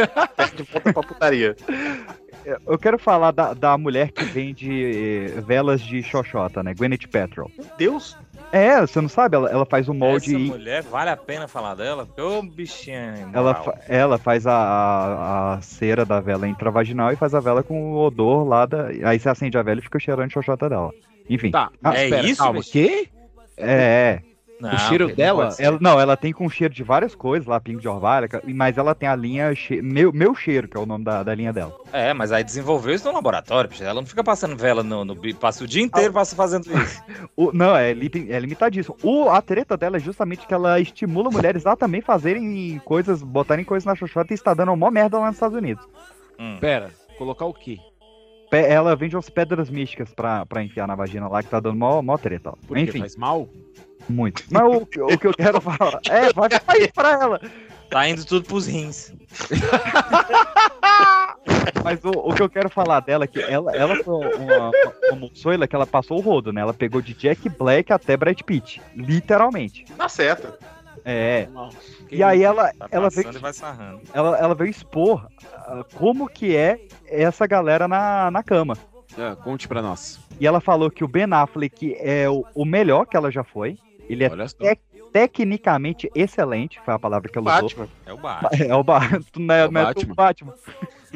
de volta pra putaria. Eu quero falar da, da mulher que vende eh, velas de xoxota, né? Gwyneth. Meu Deus. É, você não sabe? Ela, ela faz o molde Essa e mulher, vale a pena falar dela? Ô, bichinha. ela, fa- ela faz a, a, a cera da vela intravaginal e faz a vela com o odor lá da. Aí você acende a vela e fica cheirando xoxota dela. Enfim. Tá, Ah, É espera, isso, calma. bicho? Quê? É, é. Não, o cheiro dela? ser. Ela, não, ela tem com cheiro de várias coisas lá, pingo de orvalho, mas ela tem a linha che- meu, meu cheiro, que é o nome da, da linha dela. É, mas aí desenvolveu isso no laboratório, bicho. Ela não fica passando vela no, no passa o dia inteiro passa fazendo isso. O- não, é, é limitadíssimo. O, a treta dela é justamente que ela estimula mulheres a também fazerem coisas, botarem coisas na xoxota e está dando uma merda lá nos Estados Unidos. Hum. Pera, colocar o quê? Ela vende umas pedras místicas pra, pra enfiar na vagina lá, que tá dando mó, mó treta. Ó. Porque Enfim, faz mal? Muito. Mas o, que- o que eu quero falar. É, vai sair pra ela. Tá indo tudo pros rins. Mas o, o que eu quero falar dela é que ela, ela foi uma, uma moçoila que ela passou o rodo, né? Ela pegou de Jack Black até Brad Pitt. Literalmente. Tá certo. É. Quem E aí ela, Tá ela, veio, e ela, ela veio expor ah, como que é essa galera na, na cama. Ah, conte pra nós. E ela falou que o Ben Affleck é o, o melhor que ela já foi. Ele é tec- tecnicamente excelente, foi a palavra que ela usou. Batman. É o Batman. É o Batman, não é, É o não é Batman. o Batman.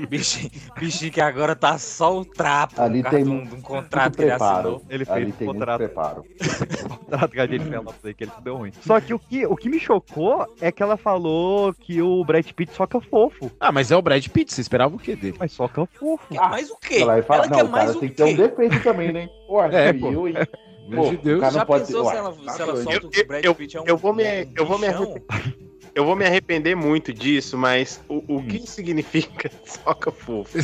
Bichinho, bichinho que agora tá só o trapo Ali por tem um, um contrato que ele assinou. Ele Ali fez tem um muito contrato, preparo. contrato com a Lopez aí, que ele se deu ruim. Só que o que, o que me chocou é que ela falou que o Brad Pitt soca fofo. Ah, mas é o Brad Pitt, você esperava o quê dele? Mas soca fofo. Quer mais o quê? Ela vai falar, Ela não, quer o mais cara o tem que ter um quê? defeito também, né? Pô, É, que pô. de Deus. o cara Já pensou ter- se ela, tá se ela doido. solta Eu- o Brad eu- Pitt é um eu vou me- um eu vou me bichão? Eu vou me arrepender muito disso, mas o, o que significa soca fofo?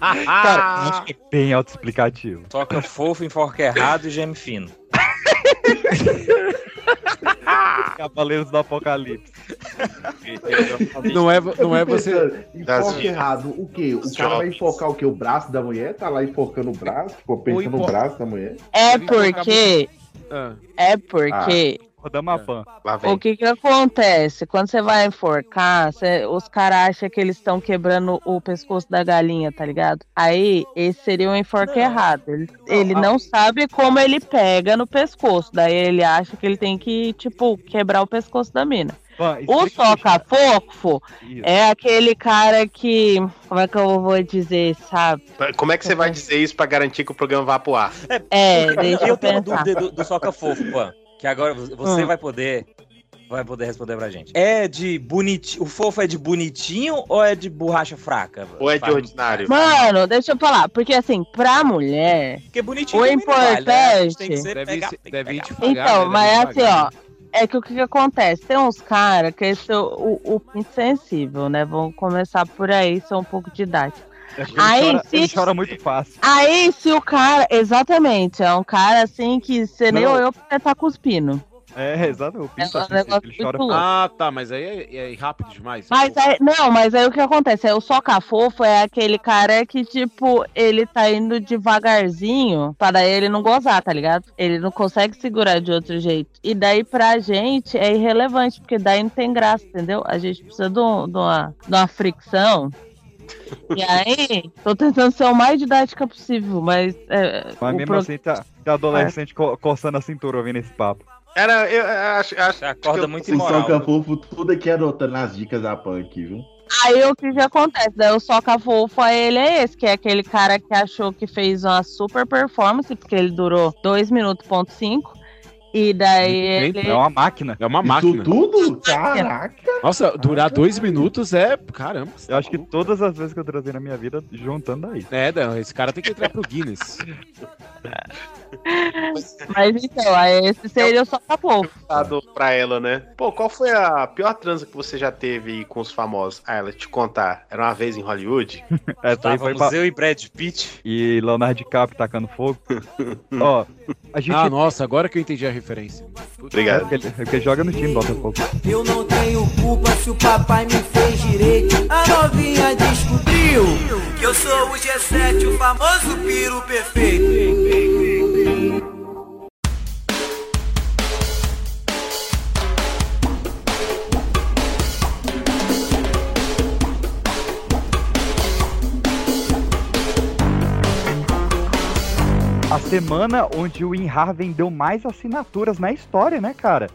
Cara, acho que é bem autoexplicativo. Toca fofo, enforca errado e geme fino. Cavaleiros do Apocalipse. Não é, não é você. Enfoque errado. O quê? O cara vai enfocar o quê? O braço da mulher? Tá lá enfocando o braço? Tipo, pensando no braço da mulher? É porque. Ah, É porque. Rodamos a vem. O que que acontece? Quando você vai enforcar, cê- os caras acham que eles estão quebrando o pescoço da galinha, tá ligado? Aí, esse seria um enforque Não. errado. Ele, ele a- não sabe como ele pega no pescoço. Daí ele acha que ele tem que, tipo, quebrar o pescoço da mina. O soca-fofo é aquele cara que. Como é que eu vou dizer, sabe? Como é que você vai dizer isso pra garantir que o programa vá pro ar? É, deixa eu Eu tenho dúvida do, do soca fofo, Pan. Que agora você Hum. vai poder. Vai poder responder pra gente. É de bonitinho. O fofo é de bonitinho ou é de borracha fraca? Ou é de ordinário? Mano, deixa eu falar, porque assim, pra mulher, Porque bonitinho O vale, né? Tem que importante- ser deve, pegar- ser- tem que deve. Então, né? mas é assim, ó. É que o que, que acontece? Tem uns caras que é o, o sensível, né? Vamos começar por aí, são um pouco didático. É Aí, chora, se- chora muito fácil. Aí, se o cara. Exatamente, é um cara assim que você nem olhou porque tá cuspindo. É, exato. O pinto É um assim, negócio ele chora louco. Ah, tá, mas aí é, é rápido demais. Mas aí, não, mas aí o que acontece? É, o soca fofo é aquele cara que, tipo, ele tá indo devagarzinho pra daí ele não gozar, tá ligado? Ele não consegue segurar de outro jeito. E daí pra gente é irrelevante, porque daí não tem graça, entendeu? A gente precisa de, um- de uma, de uma fricção. E aí, tô tentando ser o mais didática possível, mas. É, Mas o mesmo pro- assim, tá, tá adolescente co- coçando a cintura ouvindo esse papo. Era, eu acho, acho acorda eu- muito Vocês são imoral. cafofo, tudo aqui anotando as dicas da punk, viu? Aí o que que acontece? Daí o soca fofo a ele é esse, que é aquele cara que achou que fez uma super performance, porque ele durou 2 minutos ponto 5. E daí ele. É uma máquina. É uma Isso máquina. tudo? Caraca! Nossa, durar dois minutos é. Caramba. Eu tá acho que maluco. todas as vezes que eu trazei na minha vida, juntando aí. É, não, esse cara tem que entrar pro Guinness. Mas então, aí esse seria o soca fofo. dado pra ela, né? Pô, qual foi a pior transa que você já teve com os famosos? Ah, ela te contar. Era uma vez em Hollywood? Essa aí foi pra... eu e Brad Pitt. E Leonardo DiCaprio tacando fogo. Ó, a gente... Ah, nossa, agora que eu entendi a referência. é Obrigado. é porque ele joga no time, Botafogo. Eu não tenho culpa se o papai me fez direito. A novinha descobriu que eu sou o G7, o famoso piro perfeito. Semana onde o Inhar vendeu mais assinaturas na história, né, cara?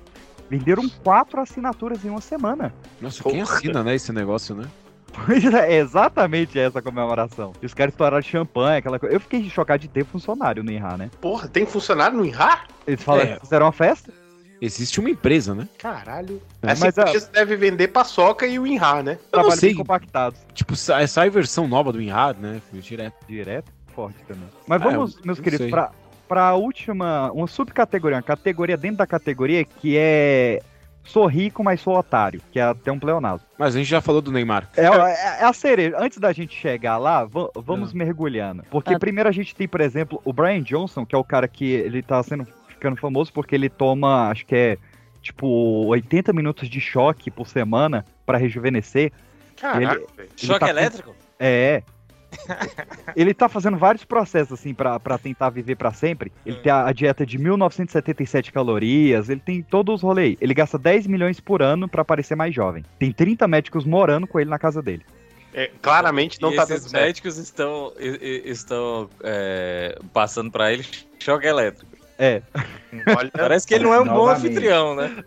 Venderam quatro assinaturas em uma semana. Nossa, quem assina, né, esse negócio, né? Pois é, exatamente essa comemoração. E os caras estouraram champanhe, aquela coisa. Eu fiquei chocado de ter funcionário no Inhar, né? Porra, tem funcionário no INRA? Eles falaram É. que fizeram uma festa. Existe uma empresa, né? Caralho. É, Essa mas a- empresa deve vender paçoca e o INRA, né? Eu não Trabalho sei. bem compactados. Tipo, sa- sai a versão nova do Inhad, né? Foi direto. Direto, forte também. Mas Ah, vamos, eu meus queridos, sei. pra, pra última, uma subcategoria, uma categoria dentro da categoria que é sou rico, mas sou otário, que é até um pleonasmo. Mas a gente já falou do Neymar. É, é- é a cereja. Antes da gente chegar lá, va- Ah. vamos mergulhando. Porque Ah. primeiro a gente tem, por exemplo, o Brian Johnson, que é o cara que ele tá sendo ficando famoso porque ele toma, acho que é tipo 80 minutos de choque por semana pra rejuvenescer. Caraca, Ele- velho. Choque tá com- elétrico? É. ele tá fazendo vários processos, assim, pra, pra tentar viver pra sempre. Ele tem a, a dieta de 1977 calorias, ele tem todos os rolês. Ele gasta 10 milhões por ano pra parecer mais jovem. Tem 30 médicos morando com ele na casa dele. É, claramente não e tá esses dando certo. médicos estão, estão é, passando pra ele choque elétrico. É. Olha, Parece que ele não é um bom Novamente. anfitrião, né?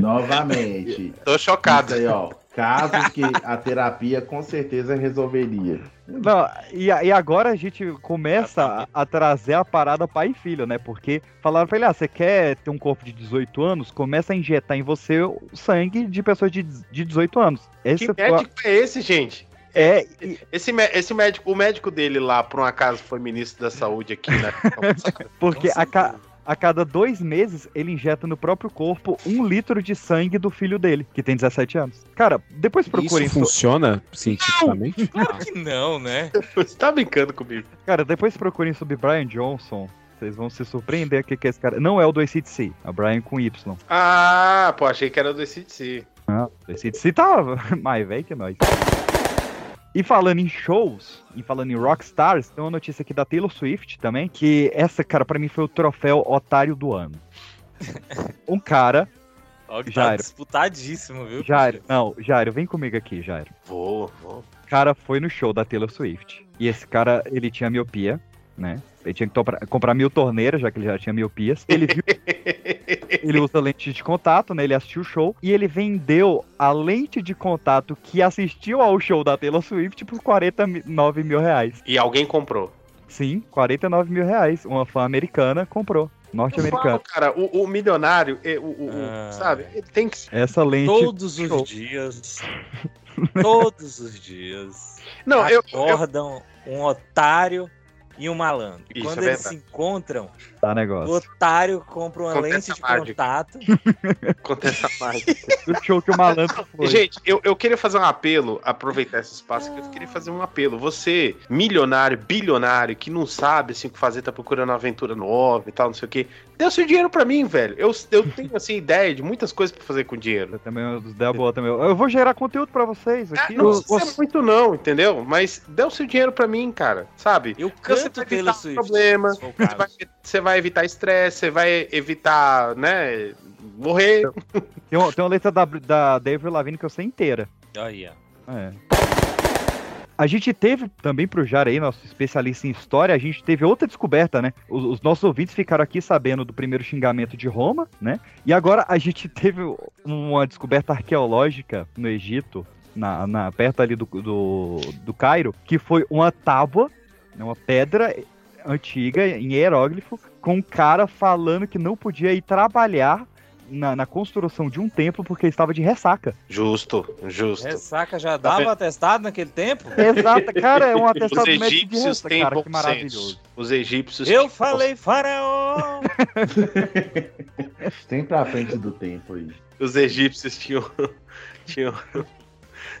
Novamente. tô chocado. Isso aí, ó. Casos que a terapia com certeza resolveria. Não, e, a- e agora a gente começa a, a trazer a parada pai e filho, né? Porque falaram pra ele, ah, você quer ter um corpo de 18 anos? Começa a injetar em você o sangue de pessoas de, de 18 anos. Esse Que médico é esse, gente? É, Esse, mé- esse médico, o médico dele lá, por um acaso, foi ministro da saúde aqui, né? porque a, ca- a cada dois meses ele injeta no próprio corpo um litro de sangue do filho dele, que tem 17 anos. Cara, depois procurem Isso funciona cientificamente? Claro que não, né? Você tá brincando comigo? Cara, depois procurem sobre Brian Johnson. Vocês vão se surpreender o que, que é esse cara. Não é o do ACDC, é o Brian com Y. Ah, pô, achei que era do CDC. Ah, o ACDC tava mais velho que nós. E falando em shows, e falando em rockstars, tem uma notícia aqui da Taylor Swift também, que essa, cara, pra mim foi o troféu otário do ano. Um cara, Ó, tá Jairo. disputadíssimo, viu? Jairo, não, Jairo, vem comigo aqui, Jairo. Vou, vou. O cara foi no show da Taylor Swift. E esse cara, ele tinha miopia, né? Ele tinha que comprar mil torneiras, já que ele já tinha miopias. Ele viu. ele usa lente de contato, né? Ele assistiu o show. E ele vendeu a lente de contato que assistiu ao show da Taylor Swift por 49 mil reais. E alguém comprou. Sim, 49 mil reais. Uma fã americana comprou. Eu Norte-americana. falo, cara, o, o milionário, o, o- o- Ah. sabe, ele tem que. Essa lente. Todos show. os dias. Todos os dias. Não, eu, eu, acordam um otário e um malandro. E Isso quando é eles se encontram, Tá o negócio. otário compra uma Acontece lente de mágica. contato. acontece a mais. O show que o malandro foi. Gente, eu, eu queria fazer um apelo, aproveitar esse espaço, que eu queria fazer um apelo. Você, milionário, bilionário, que não sabe assim, o que fazer, tá procurando uma aventura nova e tal, não sei o quê, dê o seu dinheiro pra mim, velho. Eu, eu tenho, assim, ideia de muitas coisas pra fazer com dinheiro. Eu também, os ideia boa também. Eu vou gerar conteúdo pra vocês Ah, aqui. não Eu- precisa muito não, entendeu? Mas dê o seu dinheiro pra mim, cara, sabe? Eu Porque você vai Taylor evitar Swift. problema, você vai, você vai evitar estresse, você vai evitar, né, morrer. Tem, uma- tem uma letra da, da David Lavigne que eu sei inteira. Aí, ó. É. A gente teve também pro Jara aí, nosso especialista em história, a gente teve outra descoberta, né? Os, os nossos ouvintes ficaram aqui sabendo do primeiro xingamento de Roma, né? E agora a gente teve uma descoberta arqueológica no Egito, na, na- perto ali do, do, do Cairo, que foi uma tábua, né, uma pedra antiga em hieróglifo, com um cara falando que não podia ir trabalhar na, na construção de um templo porque estava de ressaca. Justo, justo. Ressaca já Tá dava vendo? atestado naquele tempo? Exato, cara, é um Os atestado médico de egípcios ressaca, têm cara, que maravilhoso. senso. Os egípcios. Eu falei faraó! Sempre à frente do tempo aí. Os egípcios tinham. tinham.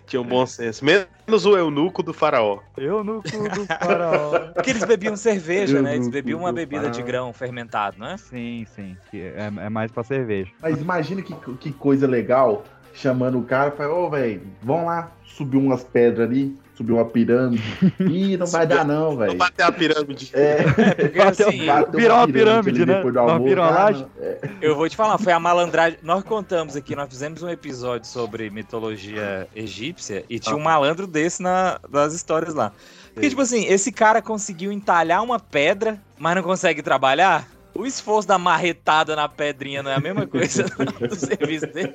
Tinham bom senso. Menos o eunuco do faraó. Eu no cu do faraó. Porque eles bebiam cerveja, né? Eles bebiam uma bebida de grão fermentado, né? Sim, sim. que É, é mais pra cerveja. Mas imagina que, que coisa legal, chamando o cara, fala, ô, velho, vamos lá subir umas pedras ali, subir uma pirâmide. Ih, não vai dar não, Não velho. bater a pirâmide. É, Porque assim, bateu Virou uma pirâmide, né? depois do almoço. virou uma Ah, não, é. eu vou te falar, foi a malandragem. Nós contamos aqui, nós fizemos um episódio sobre mitologia egípcia e tinha um malandro desse na, nas histórias lá. Porque, tipo assim, esse cara conseguiu entalhar uma pedra, mas não consegue trabalhar? O esforço da marretada na pedrinha não é a mesma coisa do serviço dele?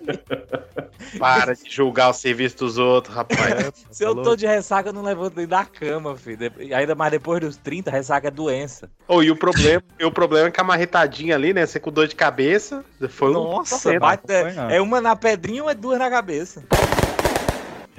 Para de julgar o serviço dos outros, rapaz. Se eu tô de ressaca, eu não levanto nem da cama, filho. Ainda mais depois dos 30, ressaca é doença. oh, e o problema, e o problema é que a marretadinha ali, né? Você com dor de cabeça. Foi um. Nossa, Você bate- é uma na pedrinha ou é duas na cabeça?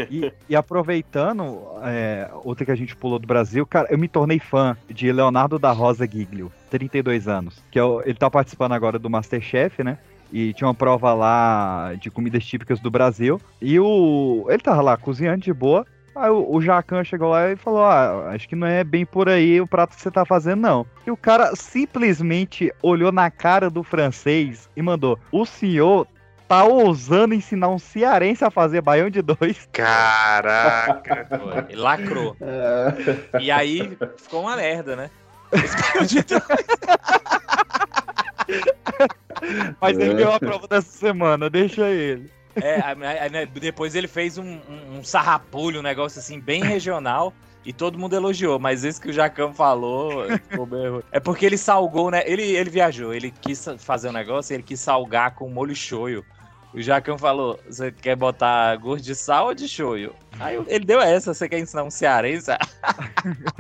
E, e aproveitando, é, outra que a gente pulou do Brasil, cara, eu me tornei fã de Leonardo da Rosa Giglio, 32 anos. Que é o- ele tá participando agora do Masterchef, né? E tinha uma prova lá de comidas típicas do Brasil. E o. Ele tava lá cozinhando de boa. Aí o, o Jacan chegou lá e falou: Ah, acho que não é bem por aí o prato que você tá fazendo, não. E o cara simplesmente olhou na cara do francês e mandou: O senhor tá ousando ensinar um cearense a fazer baião de dois? Caraca. Ele lacrou. É. E aí ficou uma merda, né? Mas ele ganhou a prova dessa semana, deixa ele. É, né, depois ele fez um, um, um sarrapulho, um negócio assim, bem regional. E todo mundo elogiou, mas esse que o Jacão falou ficou meio- é porque ele salgou, né? Ele, ele viajou, ele quis fazer um negócio, ele quis salgar com molho shoyu O Jacão falou: você quer botar gosto de sal ou de shoyu? Aí ele deu essa, você quer ensinar um cearense?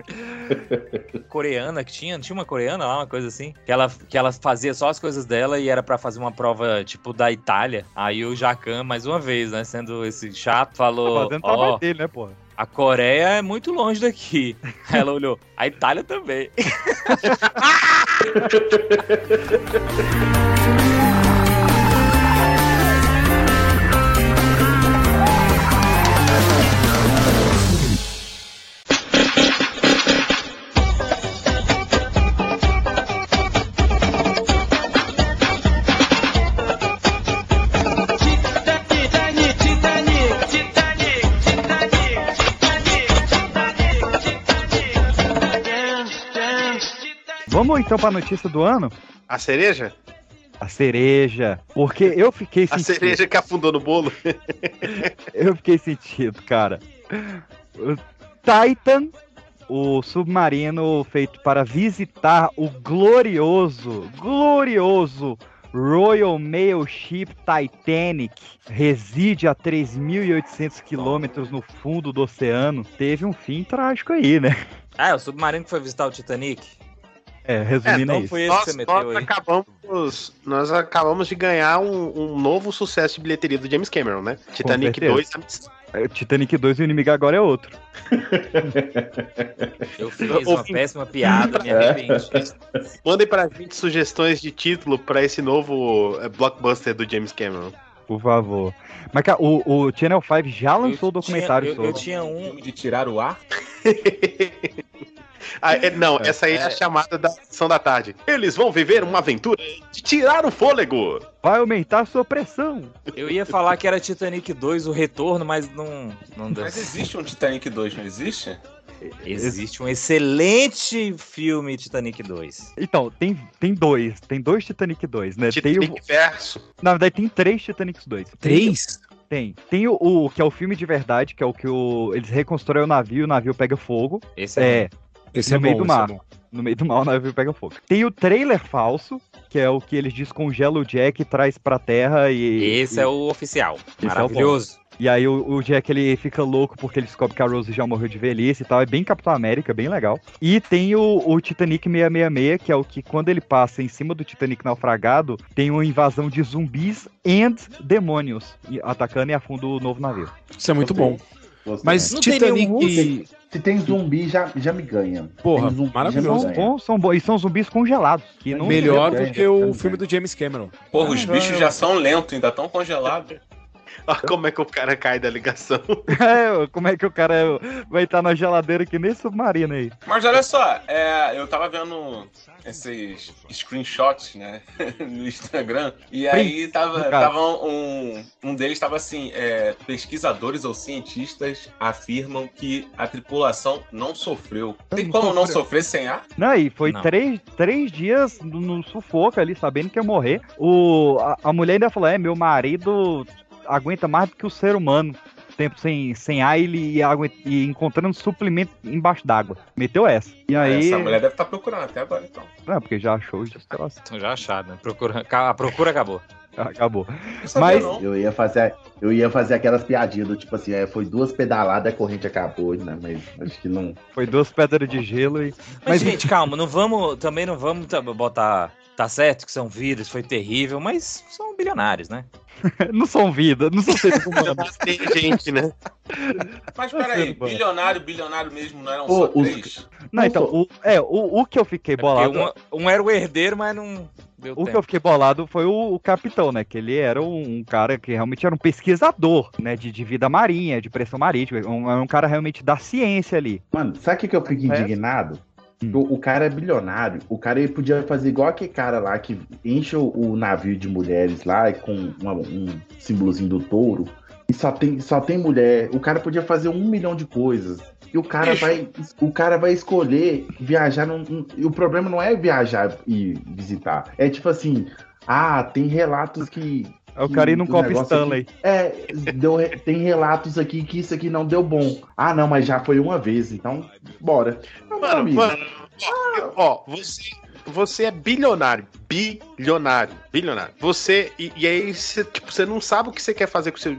coreana que tinha, não tinha uma coreana lá, uma coisa assim, que ela, que ela fazia só as coisas dela e era pra fazer uma prova tipo da Itália. Aí o Jacan, mais uma vez, né, sendo esse chato, falou: trabalho ó, dele, né, porra? a Coreia é muito longe daqui. Aí ela olhou, a Itália também. Vamos então pra notícia do ano? A cereja? A cereja. Porque eu fiquei A sentido. cereja que afundou no bolo? Eu fiquei sentido, cara. O Titan, o submarino feito para visitar o glorioso, glorioso Royal Mail Ship Titanic, reside a 3.800 quilômetros no fundo do oceano, teve um fim trágico aí, né? Ah, é o submarino que foi visitar o Titanic? É, resumindo então é isso. foi esse nós, que você meteu nós aí. acabamos, nós acabamos de ganhar um, um novo sucesso de bilheteria do James Cameron, né? Titanic certeza. 2. É, o Titanic 2 e o inimigo agora é outro. Eu fiz uma péssima piada, me arrependi. Mandem pra gente sugestões de título pra esse novo blockbuster do James Cameron. Por favor. Mas, cara, o, o Channel 5 já lançou o documentário eu, eu sobre. tinha um. De tirar o ar? Ah, é- não, essa aí é a chamada da sessão da tarde. Eles vão viver uma aventura de tirar o fôlego. Vai aumentar a sua pressão. Eu ia falar que era Titanic 2, o retorno, mas não, não deu. Mas existe um Titanic 2, não existe? Existe um excelente filme Titanic 2. Então, tem, tem dois. Tem dois Titanic 2, né? Tem o, Titanic verso. na verdade, tem três Titanics 2. Três? Tem. Tem o, o que é o filme de verdade, que é o que o, eles reconstroem o navio e o navio pega fogo. Esse é, É, Esse no é meio bom, do é mar. bom. No meio do mar o navio pega fogo. Tem o trailer falso, que é o que eles descongelam o Jack e traz pra terra e. Esse e, é o oficial. Esse é o Maravilhoso. E aí o, o Jack ele fica louco porque ele descobre que a Rose já morreu de velhice e tal. É bem Capitão América, bem legal. E tem o, o Titanic 666, que é o que quando ele passa em cima do Titanic naufragado, tem uma invasão de zumbis and demônios e- atacando e afunda o novo navio. Isso é muito Gostei. bom. Gostei. Mas Não tem nenhum Titanic. Se tem zumbi, já, já me ganha. Porra, zumbi, maravilhoso. São são bons. E são zumbis congelados. Que não Melhor do que o me filme do James Cameron. Porra, os bichos já são lentos, ainda tão congelados. Olha como é que o cara cai da ligação. É, como é que o cara vai estar na geladeira que nem submarino aí? Mas olha só, é, eu tava vendo esses screenshots, né, no Instagram, e aí tava, tava um, um deles tava assim, é, pesquisadores ou cientistas afirmam que a tripulação não sofreu. Tem Não como não sofrer sem ar? Não, e foi Não. Três, três dias no, no sufoco ali, sabendo que ia morrer. O, a, a mulher ainda falou: é, meu marido aguenta mais do que o ser humano. Tempo sem, sem ar ele e, aguenta- e encontrando suplemento embaixo d'água. Meteu essa. E aí. Essa mulher deve estar procurando até agora, então. Não, porque já achou os troços. Então já achado, né? Procura, a procura acabou. Acabou. Não sabia, Mas- não. Eu ia fazer, eu ia fazer aquelas piadinhas do tipo assim, é, foi duas pedaladas, a corrente acabou, né? Mas acho que não. Foi duas pedras de gelo e. Mas, Mas- gente, calma, não vamos. Também não vamos tá- botar. Tá certo que são vidas, foi terrível, mas são bilionários, né? não são vida, não são seres humanos. Mas tem gente, né? Mas peraí, sendo bom. bilionário, bilionário mesmo, não eram Pô, só os- três? Não, então, o, é, o, o que eu fiquei Porque bolado. um, um era o herdeiro, mas não deu O que eu tempo. fiquei bolado foi o, o capitão, né? Que ele era um, um cara que realmente era um pesquisador, né? De, de vida marinha, de pressão marítima. Um, um cara realmente da ciência ali. Mano, sabe o que, eu fico É? indignado? Hum. O, o cara é bilionário. O cara ele podia fazer igual aquele cara lá que enche o, o navio de mulheres lá com uma- um símbolozinho do touro. E só tem, só tem mulher. O cara podia fazer um milhão de coisas. E o cara vai, o cara vai escolher viajar. Num- e o problema não é viajar e visitar. É tipo assim, ah, tem relatos que É o cara ir num o copo Stanley. é, deu tem relatos aqui que isso aqui não deu bom. Ah, não, mas já foi uma vez, então bora. Não, Mano, amigo. mano, ó, ó, você, você é bilionário. Bilionário. Bilionário. Você. E, e aí, você, tipo, você não sabe o que você quer fazer com o seu.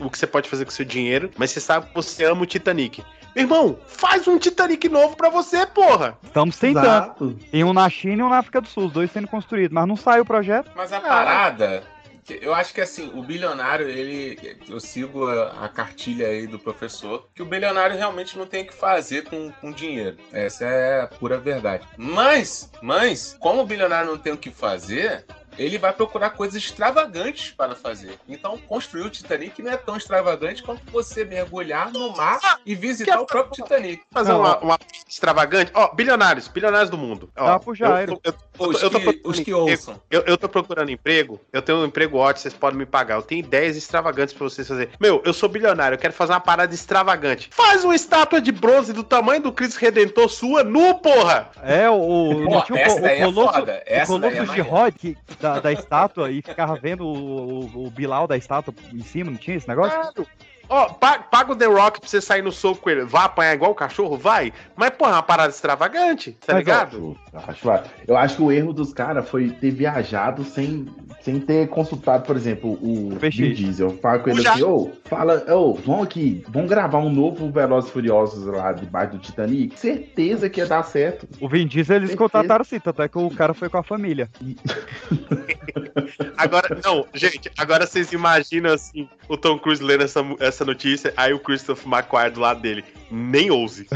o que você pode fazer com o seu dinheiro, mas você sabe que você ama o Titanic. Meu irmão, faz um Titanic novo pra você, porra! Estamos tentando. Exato. Tem um na China e um na África do Sul, os dois sendo construídos, mas não saiu o projeto. Mas a parada, eu acho que assim, o bilionário, ele. Eu sigo a, a cartilha aí do professor, que o bilionário realmente não tem o que fazer com, com dinheiro. Essa é a pura verdade. Mas, mas, como o bilionário não tem o que fazer. Ele vai procurar coisas extravagantes para fazer. Então, construir o Titanic não é tão extravagante quanto você mergulhar no mar e visitar o próprio Titanic. Fazer uma, uma extravagante. Ó, bilionários, bilionários do mundo. Ó, Dá pro Jairo. eu- eu- eu- Os eu tô que- procurando os que emprego. ouçam. Eu, eu tô procurando emprego, eu tenho um emprego ótimo, vocês podem me pagar. Eu tenho ideias extravagantes pra vocês fazerem. Meu, eu sou bilionário, eu quero fazer uma parada extravagante. Faz uma estátua de bronze do tamanho do Cristo Redentor sua nu, porra! É, o, o, Pô, não tinha o, daí é o Colosso, foda, essa o daí é Colosso de. Rod que- da, da estátua e ficava vendo o, o, o Bilal da estátua em cima, não tinha esse negócio? Claro. Ó, pa- paga o The Rock pra você sair no soco com ele. Vai apanhar igual o cachorro? Vai. Mas, porra, é uma parada extravagante, tá Mas, ligado? Eu acho, eu acho que o erro dos caras foi ter viajado sem, sem ter consultado, por exemplo, o. Vin Diesel. Fala com ele O assim, ô, fala, ô, vamos aqui, vamos gravar um novo Velozes e Furiosos lá debaixo do Titanic. Certeza que ia dar certo. O Vin Diesel eles Certeza. contrataram sim, tanto é que o cara foi com a família. Agora, não, gente, agora vocês imaginam assim, o Tom Cruise lendo essa, essa notícia, aí o Christopher McQuarrie do lado dele. Nem ouse.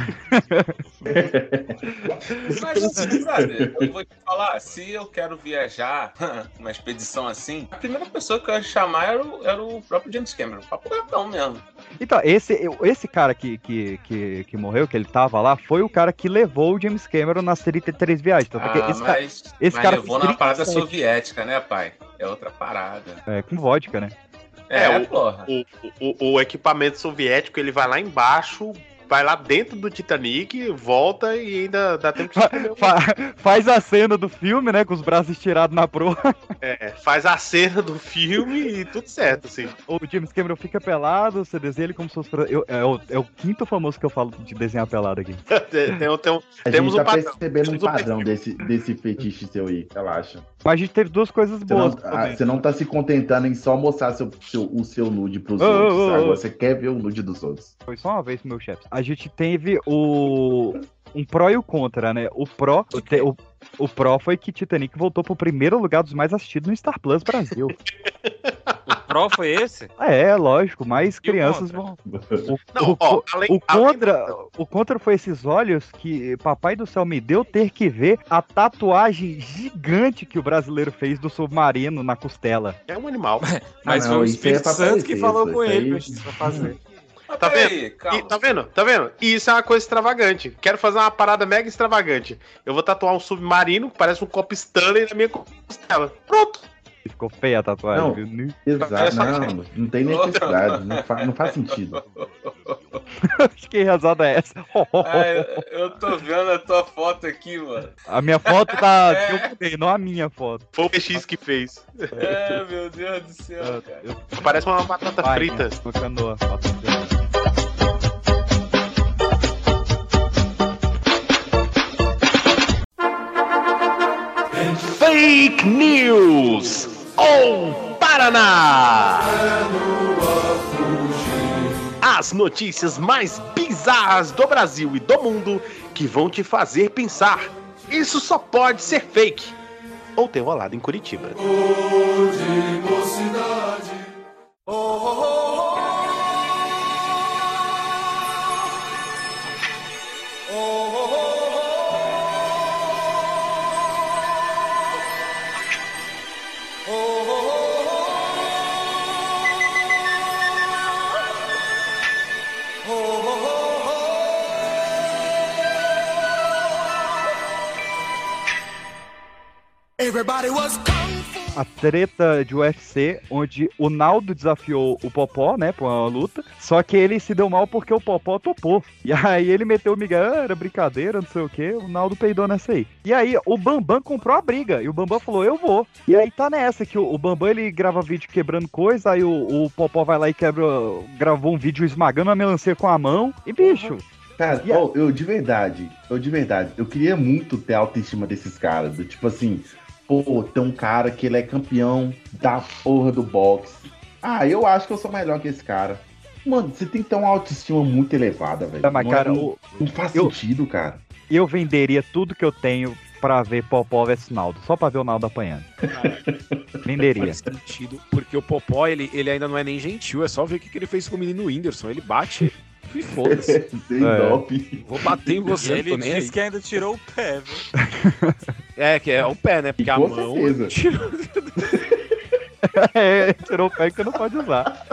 Mas assim, brother, eu vou te falar, se eu quero viajar uma expedição assim, a primeira pessoa que eu ia chamar era o, era o próprio James Cameron, papo gatão mesmo. Então, esse, esse cara que, que, que, que morreu, que ele tava lá, foi o cara que levou o James Cameron nas 33 viagens. Que Ah, esse cara, mas, esse mas cara levou na parada 37. soviética, né, pai? É outra parada. é, com vodka, né? É, É, o-. O, o, o equipamento soviético, ele vai lá embaixo, vai lá dentro do Titanic, volta e ainda dá tempo de faz a cena do filme, né? Com os braços estirados na proa. é, Faz a cena do filme e tudo certo, assim. O James Cameron fica pelado, você desenha ele como se fosse. eu- é, o, é o quinto famoso que eu falo de desenhar pelado aqui. Tem, tem, tem um- A Temos gente um tá padrão. percebendo um Temos um padrão desse, desse fetiche seu aí, relaxa. Mas a gente teve duas coisas Você não, boas. ah, também. você não tá se contentando em só mostrar seu, seu- o seu nude pros ô, outros. ô, ô. Agora você quer ver o nude dos outros. Foi só uma vez pro meu chefe. A gente teve o. Um pró e o contra, né? O pró. te- O, o pró foi que Titanic voltou pro primeiro lugar dos mais assistidos no Star Plus Brasil. O Pro foi esse? é, lógico, mais E o crianças vão. O, Não, o, ó, o- além- o contra, o contra foi esses olhos que papai do céu me deu ter que ver a tatuagem gigante que o brasileiro fez do submarino na costela. É um animal. Mas Ah, não, foi o é Espírito pra Santo que falou isso com aí- ele pra fazer. Tá peraí, E, calma. tá vendo? Tá vendo? E isso é uma coisa extravagante. Quero fazer uma parada mega extravagante. Eu vou tatuar um submarino que parece um copo Stanley na minha costela. Pronto. Ficou feia a tatuagem, Não. viu? Exato, não, não tem necessidade, não, fa- não faz sentido. Acho que risada é essa. Ah, eu, eu tô vendo a tua foto aqui, mano. A minha foto tá. É. que eu mudei, não a minha foto. Foi o PX que fez. É, meu Deus do céu, cara. Eu Parece uma batata Vai, frita. né? Fake News! Ou Paraná! As notícias mais bizarras do Brasil e do mundo que vão te fazer pensar. Isso só pode ser fake. Ou ter rolado em Curitiba. Everybody was kung fu. A treta de UFC, onde o Naldo desafiou o Popó, né, pra uma luta. Só que ele se deu mal porque o Popó topou. E aí ele meteu o Miguel, ah, era brincadeira, não sei o que. O Naldo peidou nessa aí. E aí o Bambam comprou a briga. E o Bambam falou, eu vou. E aí tá nessa, que o, o Bambam ele grava vídeo quebrando coisa. Aí o, o Popó vai lá e quebra. Gravou um vídeo esmagando a melancia com a mão. E bicho. Cara, ô, eu de verdade, eu de verdade, eu queria muito ter a autoestima desses caras. Do tipo assim, pô, tem um cara que ele é campeão da porra do boxe. Ah, eu acho que eu sou melhor que esse cara. Mano, você tem que ter uma autoestima muito elevada, velho. É, mas, Não cara, não, o- não faz eu- sentido, cara. Eu venderia tudo que eu tenho pra ver Popó versus Naldo, só pra ver o Naldo apanhando. venderia. Faz sentido, porque o Popó, ele, ele ainda não é nem gentil, é só ver o que, que ele fez com o menino Whindersson. Ele bate e foda-se. É. dope. Vou bater em E você, não ele disse que ainda tirou o pé, viu? É, que é o pé, né? Porque a com mão. certeza. Tirou- é, tirou o pé que você não pode usar.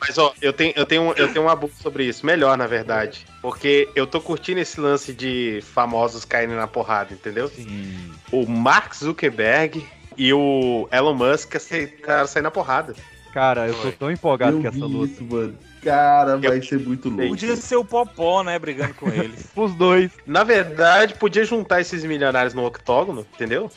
Mas ó, eu tenho, eu tenho, eu tenho um abuso sobre isso. Melhor, na verdade. Porque eu tô curtindo esse lance de famosos caindo na porrada, entendeu? O Mark Zuckerberg e o Elon Musk aceitaram sair na porrada. Cara, eu tô tão empolgado eu com essa vi luta. isso, mano. Cara, vai ser muito louco. Podia ser o Popó, né, brigando com ele. Os dois. Na verdade, podia juntar esses milionários no octógono, entendeu?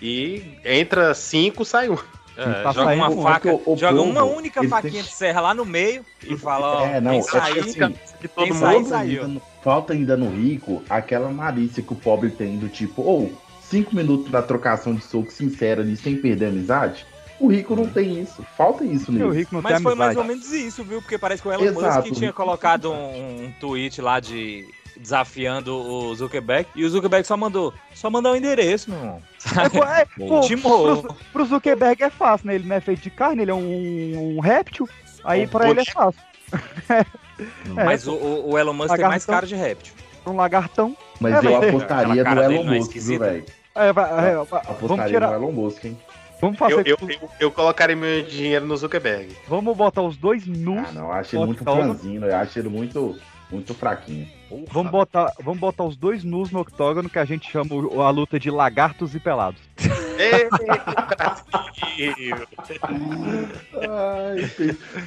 E entra cinco, sai um. É, Tá joga uma faca, o- o joga povo, uma única faquinha tem- de serra lá no meio e fala, ó, É, não, quem que sair, assim, De todo Quem mundo. saiu. ainda, no- falta ainda no rico aquela malícia que o pobre tem do tipo, ou cinco minutos da trocação de soco sincera ali sem perder a amizade. O rico não tem isso. Falta isso E o nele. Rico não Mas tem foi mais ou menos isso, viu? Porque parece que o Elon Exato. Musk tinha colocado um, um tweet lá de desafiando o Zuckerberg e o Zuckerberg só mandou, só mandar o endereço, meu irmão. É, pô, é, pô, pro, pro Zuckerberg é fácil, né? Ele não é feito de carne, ele é um, um réptil. Aí Um pra ele é fácil. É, Mas o, o- o Elon Musk tem mais Lagartão. cara de réptil. um lagartão. Mas É, eu apostaria no Elon é Musk, velho? É, vai- é, vai- vamos Apostaria tirar. Elon Musk, hein? Vamos fazer. Eu, eu, eu, eu colocaria meu dinheiro no Zuckerberg. Vamos botar os dois nus. Ah, não, eu acho ele muito franzino, eu acho ele muito, muito fraquinho. Vamos botar, vamos botar os dois nus no octógono que a gente chama o- a luta de lagartos e pelados. Ai,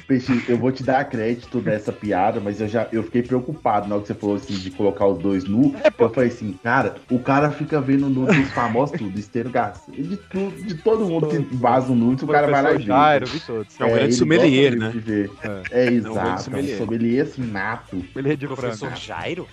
Peixe, eu vou te dar crédito nessa piada, mas eu já eu fiquei preocupado na hora que você falou assim de colocar os dois nu. Eu falei assim, cara, o cara fica vendo nu dos famosos tudo, Esteiro Garcia, de, tudo, de todo mundo que vaza o nude, o cara vai lá e. Jairo, vi todos. É um grande ele sommelier, né? É. É, grande exato, é um sommelier. sommelier assim, nato. Ele é de Professor frango. Jairo?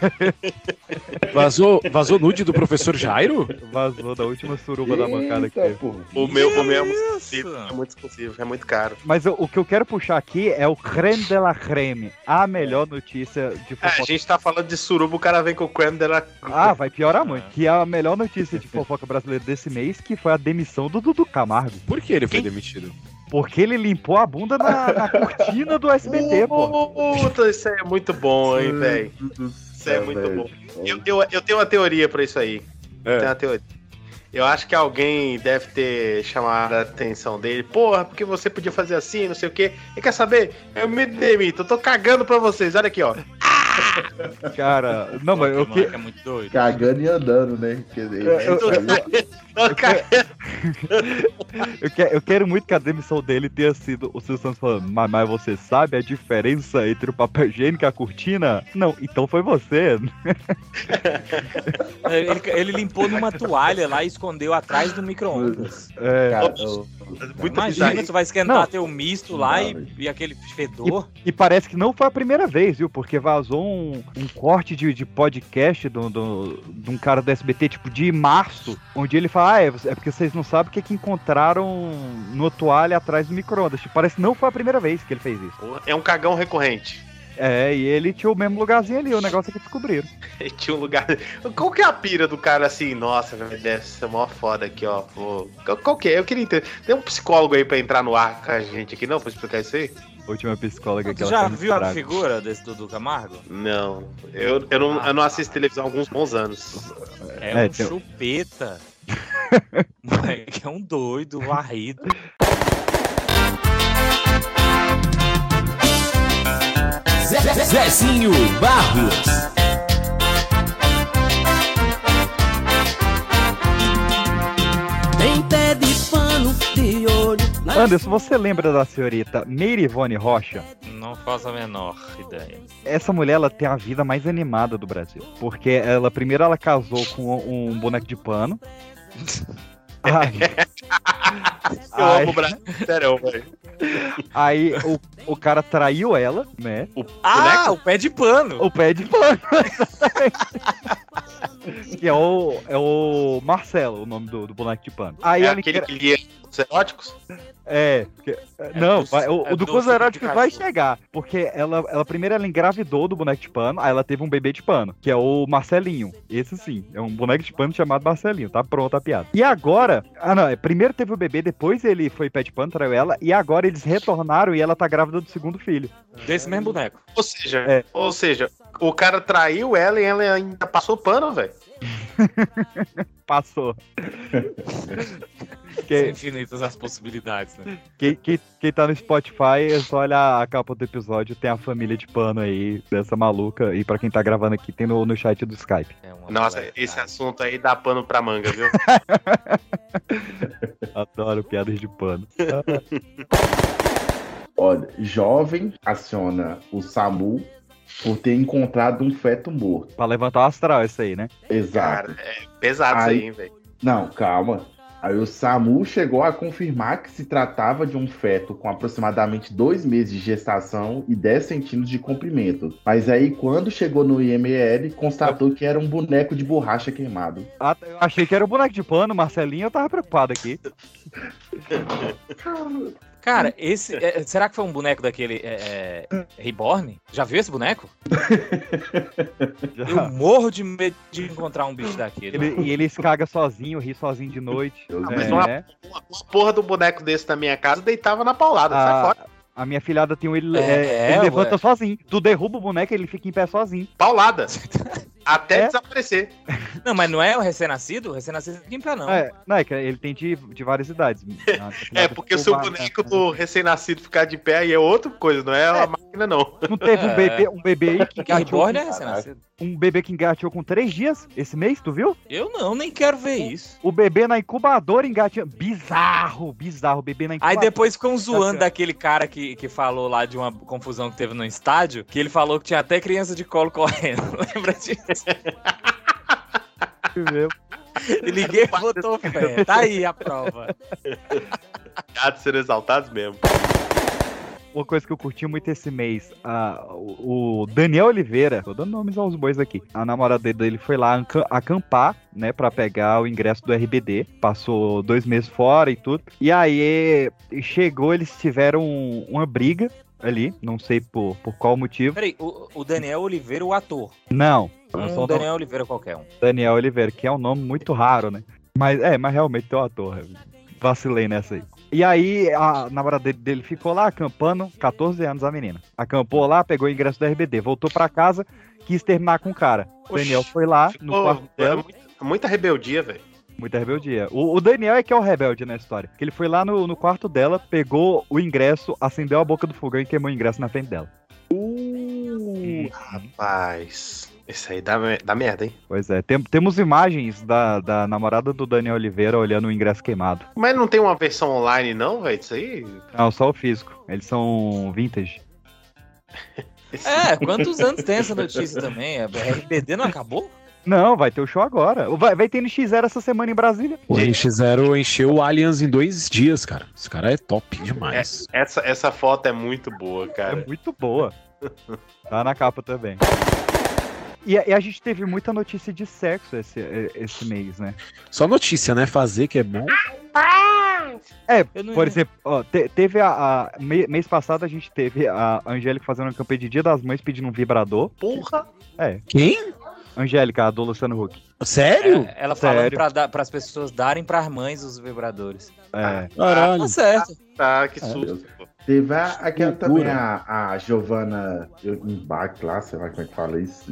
Vazou, vazou nude do professor Jairo? Vazou da última suruba da bancada Eita, teve. pô. O meu, o meu é muito exclusivo, é muito exclusivo, é muito caro. Mas eu- o que eu quero puxar aqui é o creme de la creme. A melhor notícia de É, a fofoca. gente tá falando de suruba, o cara vem com o creme dela. Ah, vai piorar muito. Que é a melhor notícia de fofoca brasileira desse mês, que foi a demissão do Dudu Camargo. Por que ele foi Quem? demitido? Porque ele limpou a bunda na, na cortina do SBT, pô. Puta, isso aí é muito bom, hein, velho. Isso é muito bom. Eu, eu, eu tenho uma teoria pra isso aí. É. Tenho uma teoria. Eu acho que alguém deve ter chamado a atenção dele. Porra, porque você podia fazer assim, não sei o quê. E quer saber? Eu me demito, eu tô cagando pra vocês. Olha aqui, ó. Cara, não, mas eu, que, é muito doido. Cagando e andando, né? Dizer, Eu- cagando. eu, que- eu quero muito que a demissão dele tenha sido o Silvio Santos falando, mas, mas você sabe a diferença entre o papel higiênico e a cortina? Não, então foi você. Ele, ele limpou numa toalha lá e escondeu atrás do micro-ondas. É, Cara, eu- Imagina, bizarro. tu vai esquentar Não. teu misto lá e, Não, e aquele fedor. E parece que não foi a primeira vez, viu? Porque vazou um, um corte de, de podcast do, do- de um cara do SBT, tipo, de março, onde ele fala, ah, é, é porque vocês não sabem o que, que encontraram no toalha atrás do micro-ondas. Tipo, parece que não foi a primeira vez que ele fez isso. É um cagão recorrente. É, e ele tinha o mesmo lugarzinho ali, o negócio é que descobriram. Ele tinha um lugar. Qual que é a pira do cara assim? Nossa, deve ser mó foda aqui, ó. Pô, qual que é? Eu queria entender. Tem um psicólogo aí pra entrar no ar com a gente aqui, não? Pra explicar isso aí? Última psicóloga que ela já viu a figura desse Dudu Camargo? Não. Eu, eu, não, eu não assisto televisão há alguns bons anos. É, É, um tem- chupeta. Moleque, é um doido, varrido. Zezinho Barros. Tem pé de. Anderson, você lembra da senhorita Meirivone Rocha? Não faço a menor ideia. Essa mulher, ela tem a vida mais animada do Brasil. Porque ela, primeiro, ela casou com um boneco de pano. Ai, Eu Ai. amo o Brasil. Sério, velho. Aí o, o cara traiu ela, né? Ah, o pé de pano. O pé de pano, exatamente. que é o, é o Marcelo, o nome do, do boneco de pano. Aí é aquele que lia os eróticos? É, porque- não, vai- o, é o do Coisa Eróticos vai chegar. Porque ela, ela primeiro ela engravidou do boneco de pano, aí ela teve um bebê de pano, que é o Marcelinho. Esse sim, é um boneco de pano chamado Marcelinho. Tá pronta a piada. E agora. Ah, não, é, primeiro teve o bebê, depois ele foi pé de pano, traiu ela, e agora eles retornaram e ela tá grávida do segundo filho. Desse mesmo boneco. Ou seja, É. ou seja, o cara traiu ela e ela ainda passou pano, velho. Passou. São Que- infinitas as possibilidades, né? Quem, quem, quem tá no Spotify, é só olhar a capa do episódio, tem a família de pano aí, dessa maluca. E pra quem tá gravando aqui, tem no, no chat do Skype. É Nossa, esse cara. assunto aí dá pano pra manga, viu? Adoro piadas de pano. Olha, jovem aciona o SAMU por ter encontrado um feto morto. pra levantar o astral, isso aí, né? Exato. Cara, é pesado isso Aí- aí, hein, velho. Não, calma. Aí o SAMU chegou a confirmar que se tratava de um feto com aproximadamente dois meses de gestação e 10 centímetros de comprimento. Mas aí, quando chegou no IML, constatou que era um boneco de borracha queimado. Ah, eu achei que era o boneco de pano, Marcelinho, eu tava preocupado aqui. Cara, esse. é, será que foi um boneco daquele é, é, Reborn? Já viu esse boneco? Eu morro de medo de encontrar um bicho daquele. Ele, e ele se caga sozinho, ri sozinho de noite. mas É, uma-? Uma porra do boneco desse na minha casa deitava na paulada, sai a, fora. A minha filhada tem um, ele, É, é, ele levanta ué. sozinho. Tu derruba o boneco, ele fica em pé sozinho. Paulada. Até É? desaparecer. Não, mas não é o recém-nascido? O recém-nascido fica em pé, não. É, não, é que ele tem de, de várias idades. É, porque se o boneco do recém-nascido ficar de pé aí é outra coisa, não é, uma máquina, não. Não teve um É. bebê, um bebê aí que engateou é com, recém-nascido. um bebê que engateou com três dias esse mês, tu viu? Eu não, nem quero ver isso. O bebê na incubadora engateando. Bizarro, bizarro, o bebê na Aí incubadora. depois ficam zoando daquele cara que, que falou lá de uma confusão que teve no estádio, que ele falou que tinha até criança de colo correndo. Lembra disso? E ninguém botou fé. Tá aí a prova. De ser exaltados mesmo. Uma coisa que eu curti muito esse mês, a- o Daniel Oliveira, tô dando nomes aos bois aqui, a namorada dele foi lá acampar, né, pra pegar o ingresso do RBD, passou dois meses fora e tudo, e aí chegou, eles tiveram uma briga ali, não sei por, por qual motivo, Peraí, o, o Daniel Oliveira, o ator. não, Um o Daniel Oliveira qualquer um. Daniel Oliveira, que é um nome muito raro, né, mas é, mas realmente tem um ator, vacilei nessa aí. E aí, a namorada dele, dele ficou lá acampando, 14 anos a menina. Acampou lá, pegou o ingresso do RBD, voltou pra casa, quis terminar com o cara. O Oxi, Daniel foi lá no Pô, quarto é dela, muita, muita rebeldia, velho. muita rebeldia. O, o Daniel é que é o rebelde na história. Que ele foi lá no, no quarto dela, pegou o ingresso, acendeu a boca do fogão e queimou o ingresso na frente dela. Uh, rapaz. Isso aí dá, dá merda, hein? Pois é, tem- temos imagens da, da namorada do Daniel Oliveira olhando o ingresso queimado. Mas não tem uma versão online, não, velho? Isso aí. Não, só o físico. Eles são vintage. É, quantos anos tem essa notícia também? A RBD não acabou? Não, vai ter o show agora. Vai, vai ter no X0 essa semana em Brasília. O NX0 encheu o Allianz em dois dias, cara. Esse cara é top demais. Essa, essa foto é muito boa, É cara. muito boa. Tá na capa também. E, a- e a gente teve muita notícia de sexo esse, esse mês, né? Só notícia, né? Fazer que é bom. É, por exemplo, ó, te- teve a, a- mês passado a gente teve a Angélica fazendo uma campanha de Dia das Mães pedindo um vibrador. Porra! É, Quem? Angélica, a do Luciano Huck. Sério? É, ela falando Sério? pra, dar, pras pessoas darem pras mães os vibradores. É. Caralho. Tá certo. Tá, que Ah, susto. pô. Teve a, aquela também, a, a Giovanna Bach lá, sei lá como é que fala isso,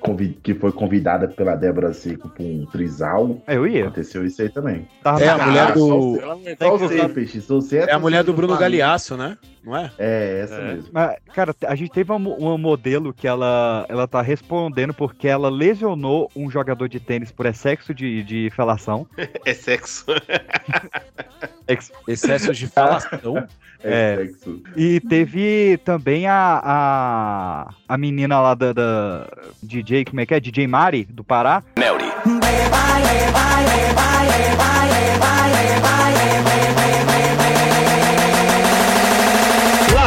convi- que foi convidada pela Débora Seco pra um trisal. É, eu ia. Aconteceu isso aí também. Tava É a mulher Ah, do. Só você, Peixe, só você É a mulher do Bruno. Galeasso, né? Não é? É, essa É. mesmo. Mas, cara, a gente teve uma, uma modelo que ela, ela tá respondendo porque ela lesionou um jogador de tênis por excesso de, de felação. É sexo. Ex- Excesso de falação. É. É. E teve também a, a, a menina lá da, da DJ, como é que é? DJ Mari, do Pará.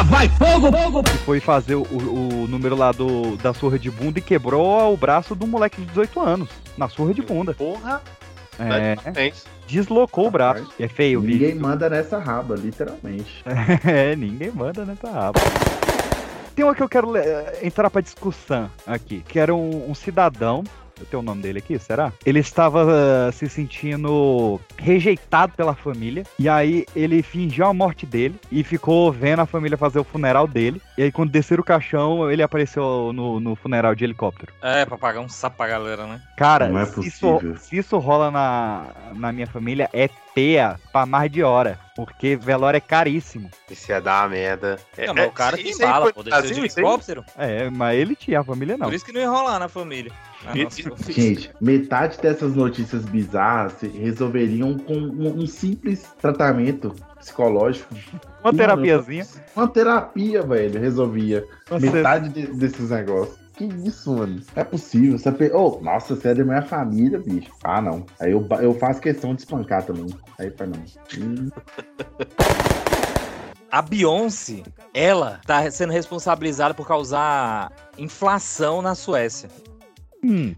Vai, fogo, fogo! E foi fazer o, o número lá do, da surra de bunda e quebrou o braço do moleque de 18 anos. Na surra de bunda. Porra! É, Parabéns. deslocou o braço. É feio, vi. Ninguém manda nessa raba, literalmente. É, ninguém manda nessa raba. Tem uma que eu quero entrar pra discussão aqui, que era um, um cidadão. Eu tenho o nome dele aqui, será? Ele estava eh, se sentindo rejeitado pela família. E aí ele fingiu a morte dele e ficou vendo a família fazer o funeral dele. E aí, quando desceram o caixão, ele apareceu no, no funeral de helicóptero. É, pra pagar um sapo pra galera, né? Cara, Não é se, isso, possível. se isso rola na, na minha família, é peia pra mais de hora. Porque velório é caríssimo. Isso ia dar uma merda. É, Não, mas é, o cara bala, foi pô, desceu de helicóptero. É, mas ele tinha, a família não. Por isso que não ia rolar na família. Ah, nossa. Gente, metade dessas notícias bizarras se resolveriam com um, um simples tratamento psicológico. Uma terapiazinha. Uma terapia, velho, resolvia. Você- Metade de- desses negócios. Que isso, mano? Não é possível. Você pe... oh, nossa, você é da minha família, bicho. Ah, não. Aí eu, eu faço questão de espancar também. Aí faz não. Hum, A Beyoncé, ela tá sendo responsabilizada por causar inflação na Suécia. Hum,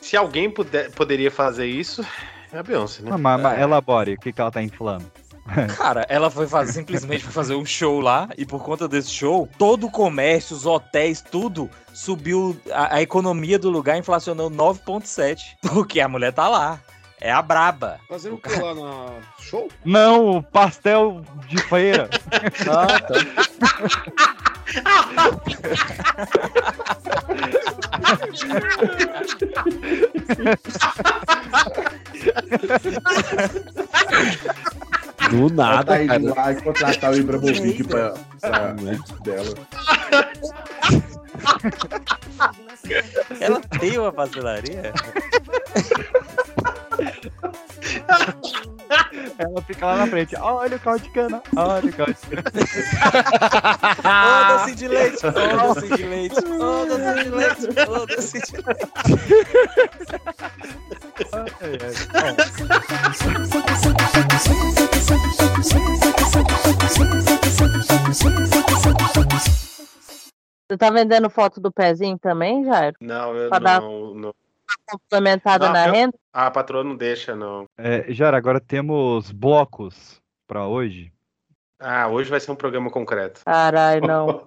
Se alguém puder, poderia fazer isso, é a Beyoncé, né? mas, mas- mas elabore, o que, que ela tá inflando? Cara, ela foi fazer, simplesmente foi fazer um show lá e por conta desse show, todo o comércio, os hotéis, tudo subiu. A, a economia do lugar inflacionou 9,7. Porque a mulher tá lá. É a braba. Fazendo o que lá na show? Não, pastel de feira. Ah, tá. Do ela nada, tá indo cara. lá e contratar o Ibrahimovic pra, pra dela. Ela tem uma pastelaria? Ela fica lá na frente. Olha o caldo de cana. Olha o caldo de cana. Ô, doce de leite! Ô, doce de leite! Ô, doce de leite! Ô, doce de leite! Você tá vendendo foto do pezinho também, Jairo? Não, eu Pra dar- não, não. Complementada Não, na eu- renda? Ah, a patroa não deixa, não. É, Jara, agora temos blocos pra hoje. Ah, hoje vai ser um programa concreto. Caralho, não.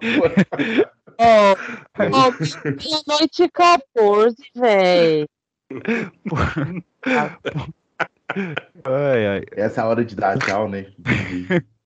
Ó, ó, meia-noite e 14, véi. Ai, ai. Essa é a hora de dar tchau, né?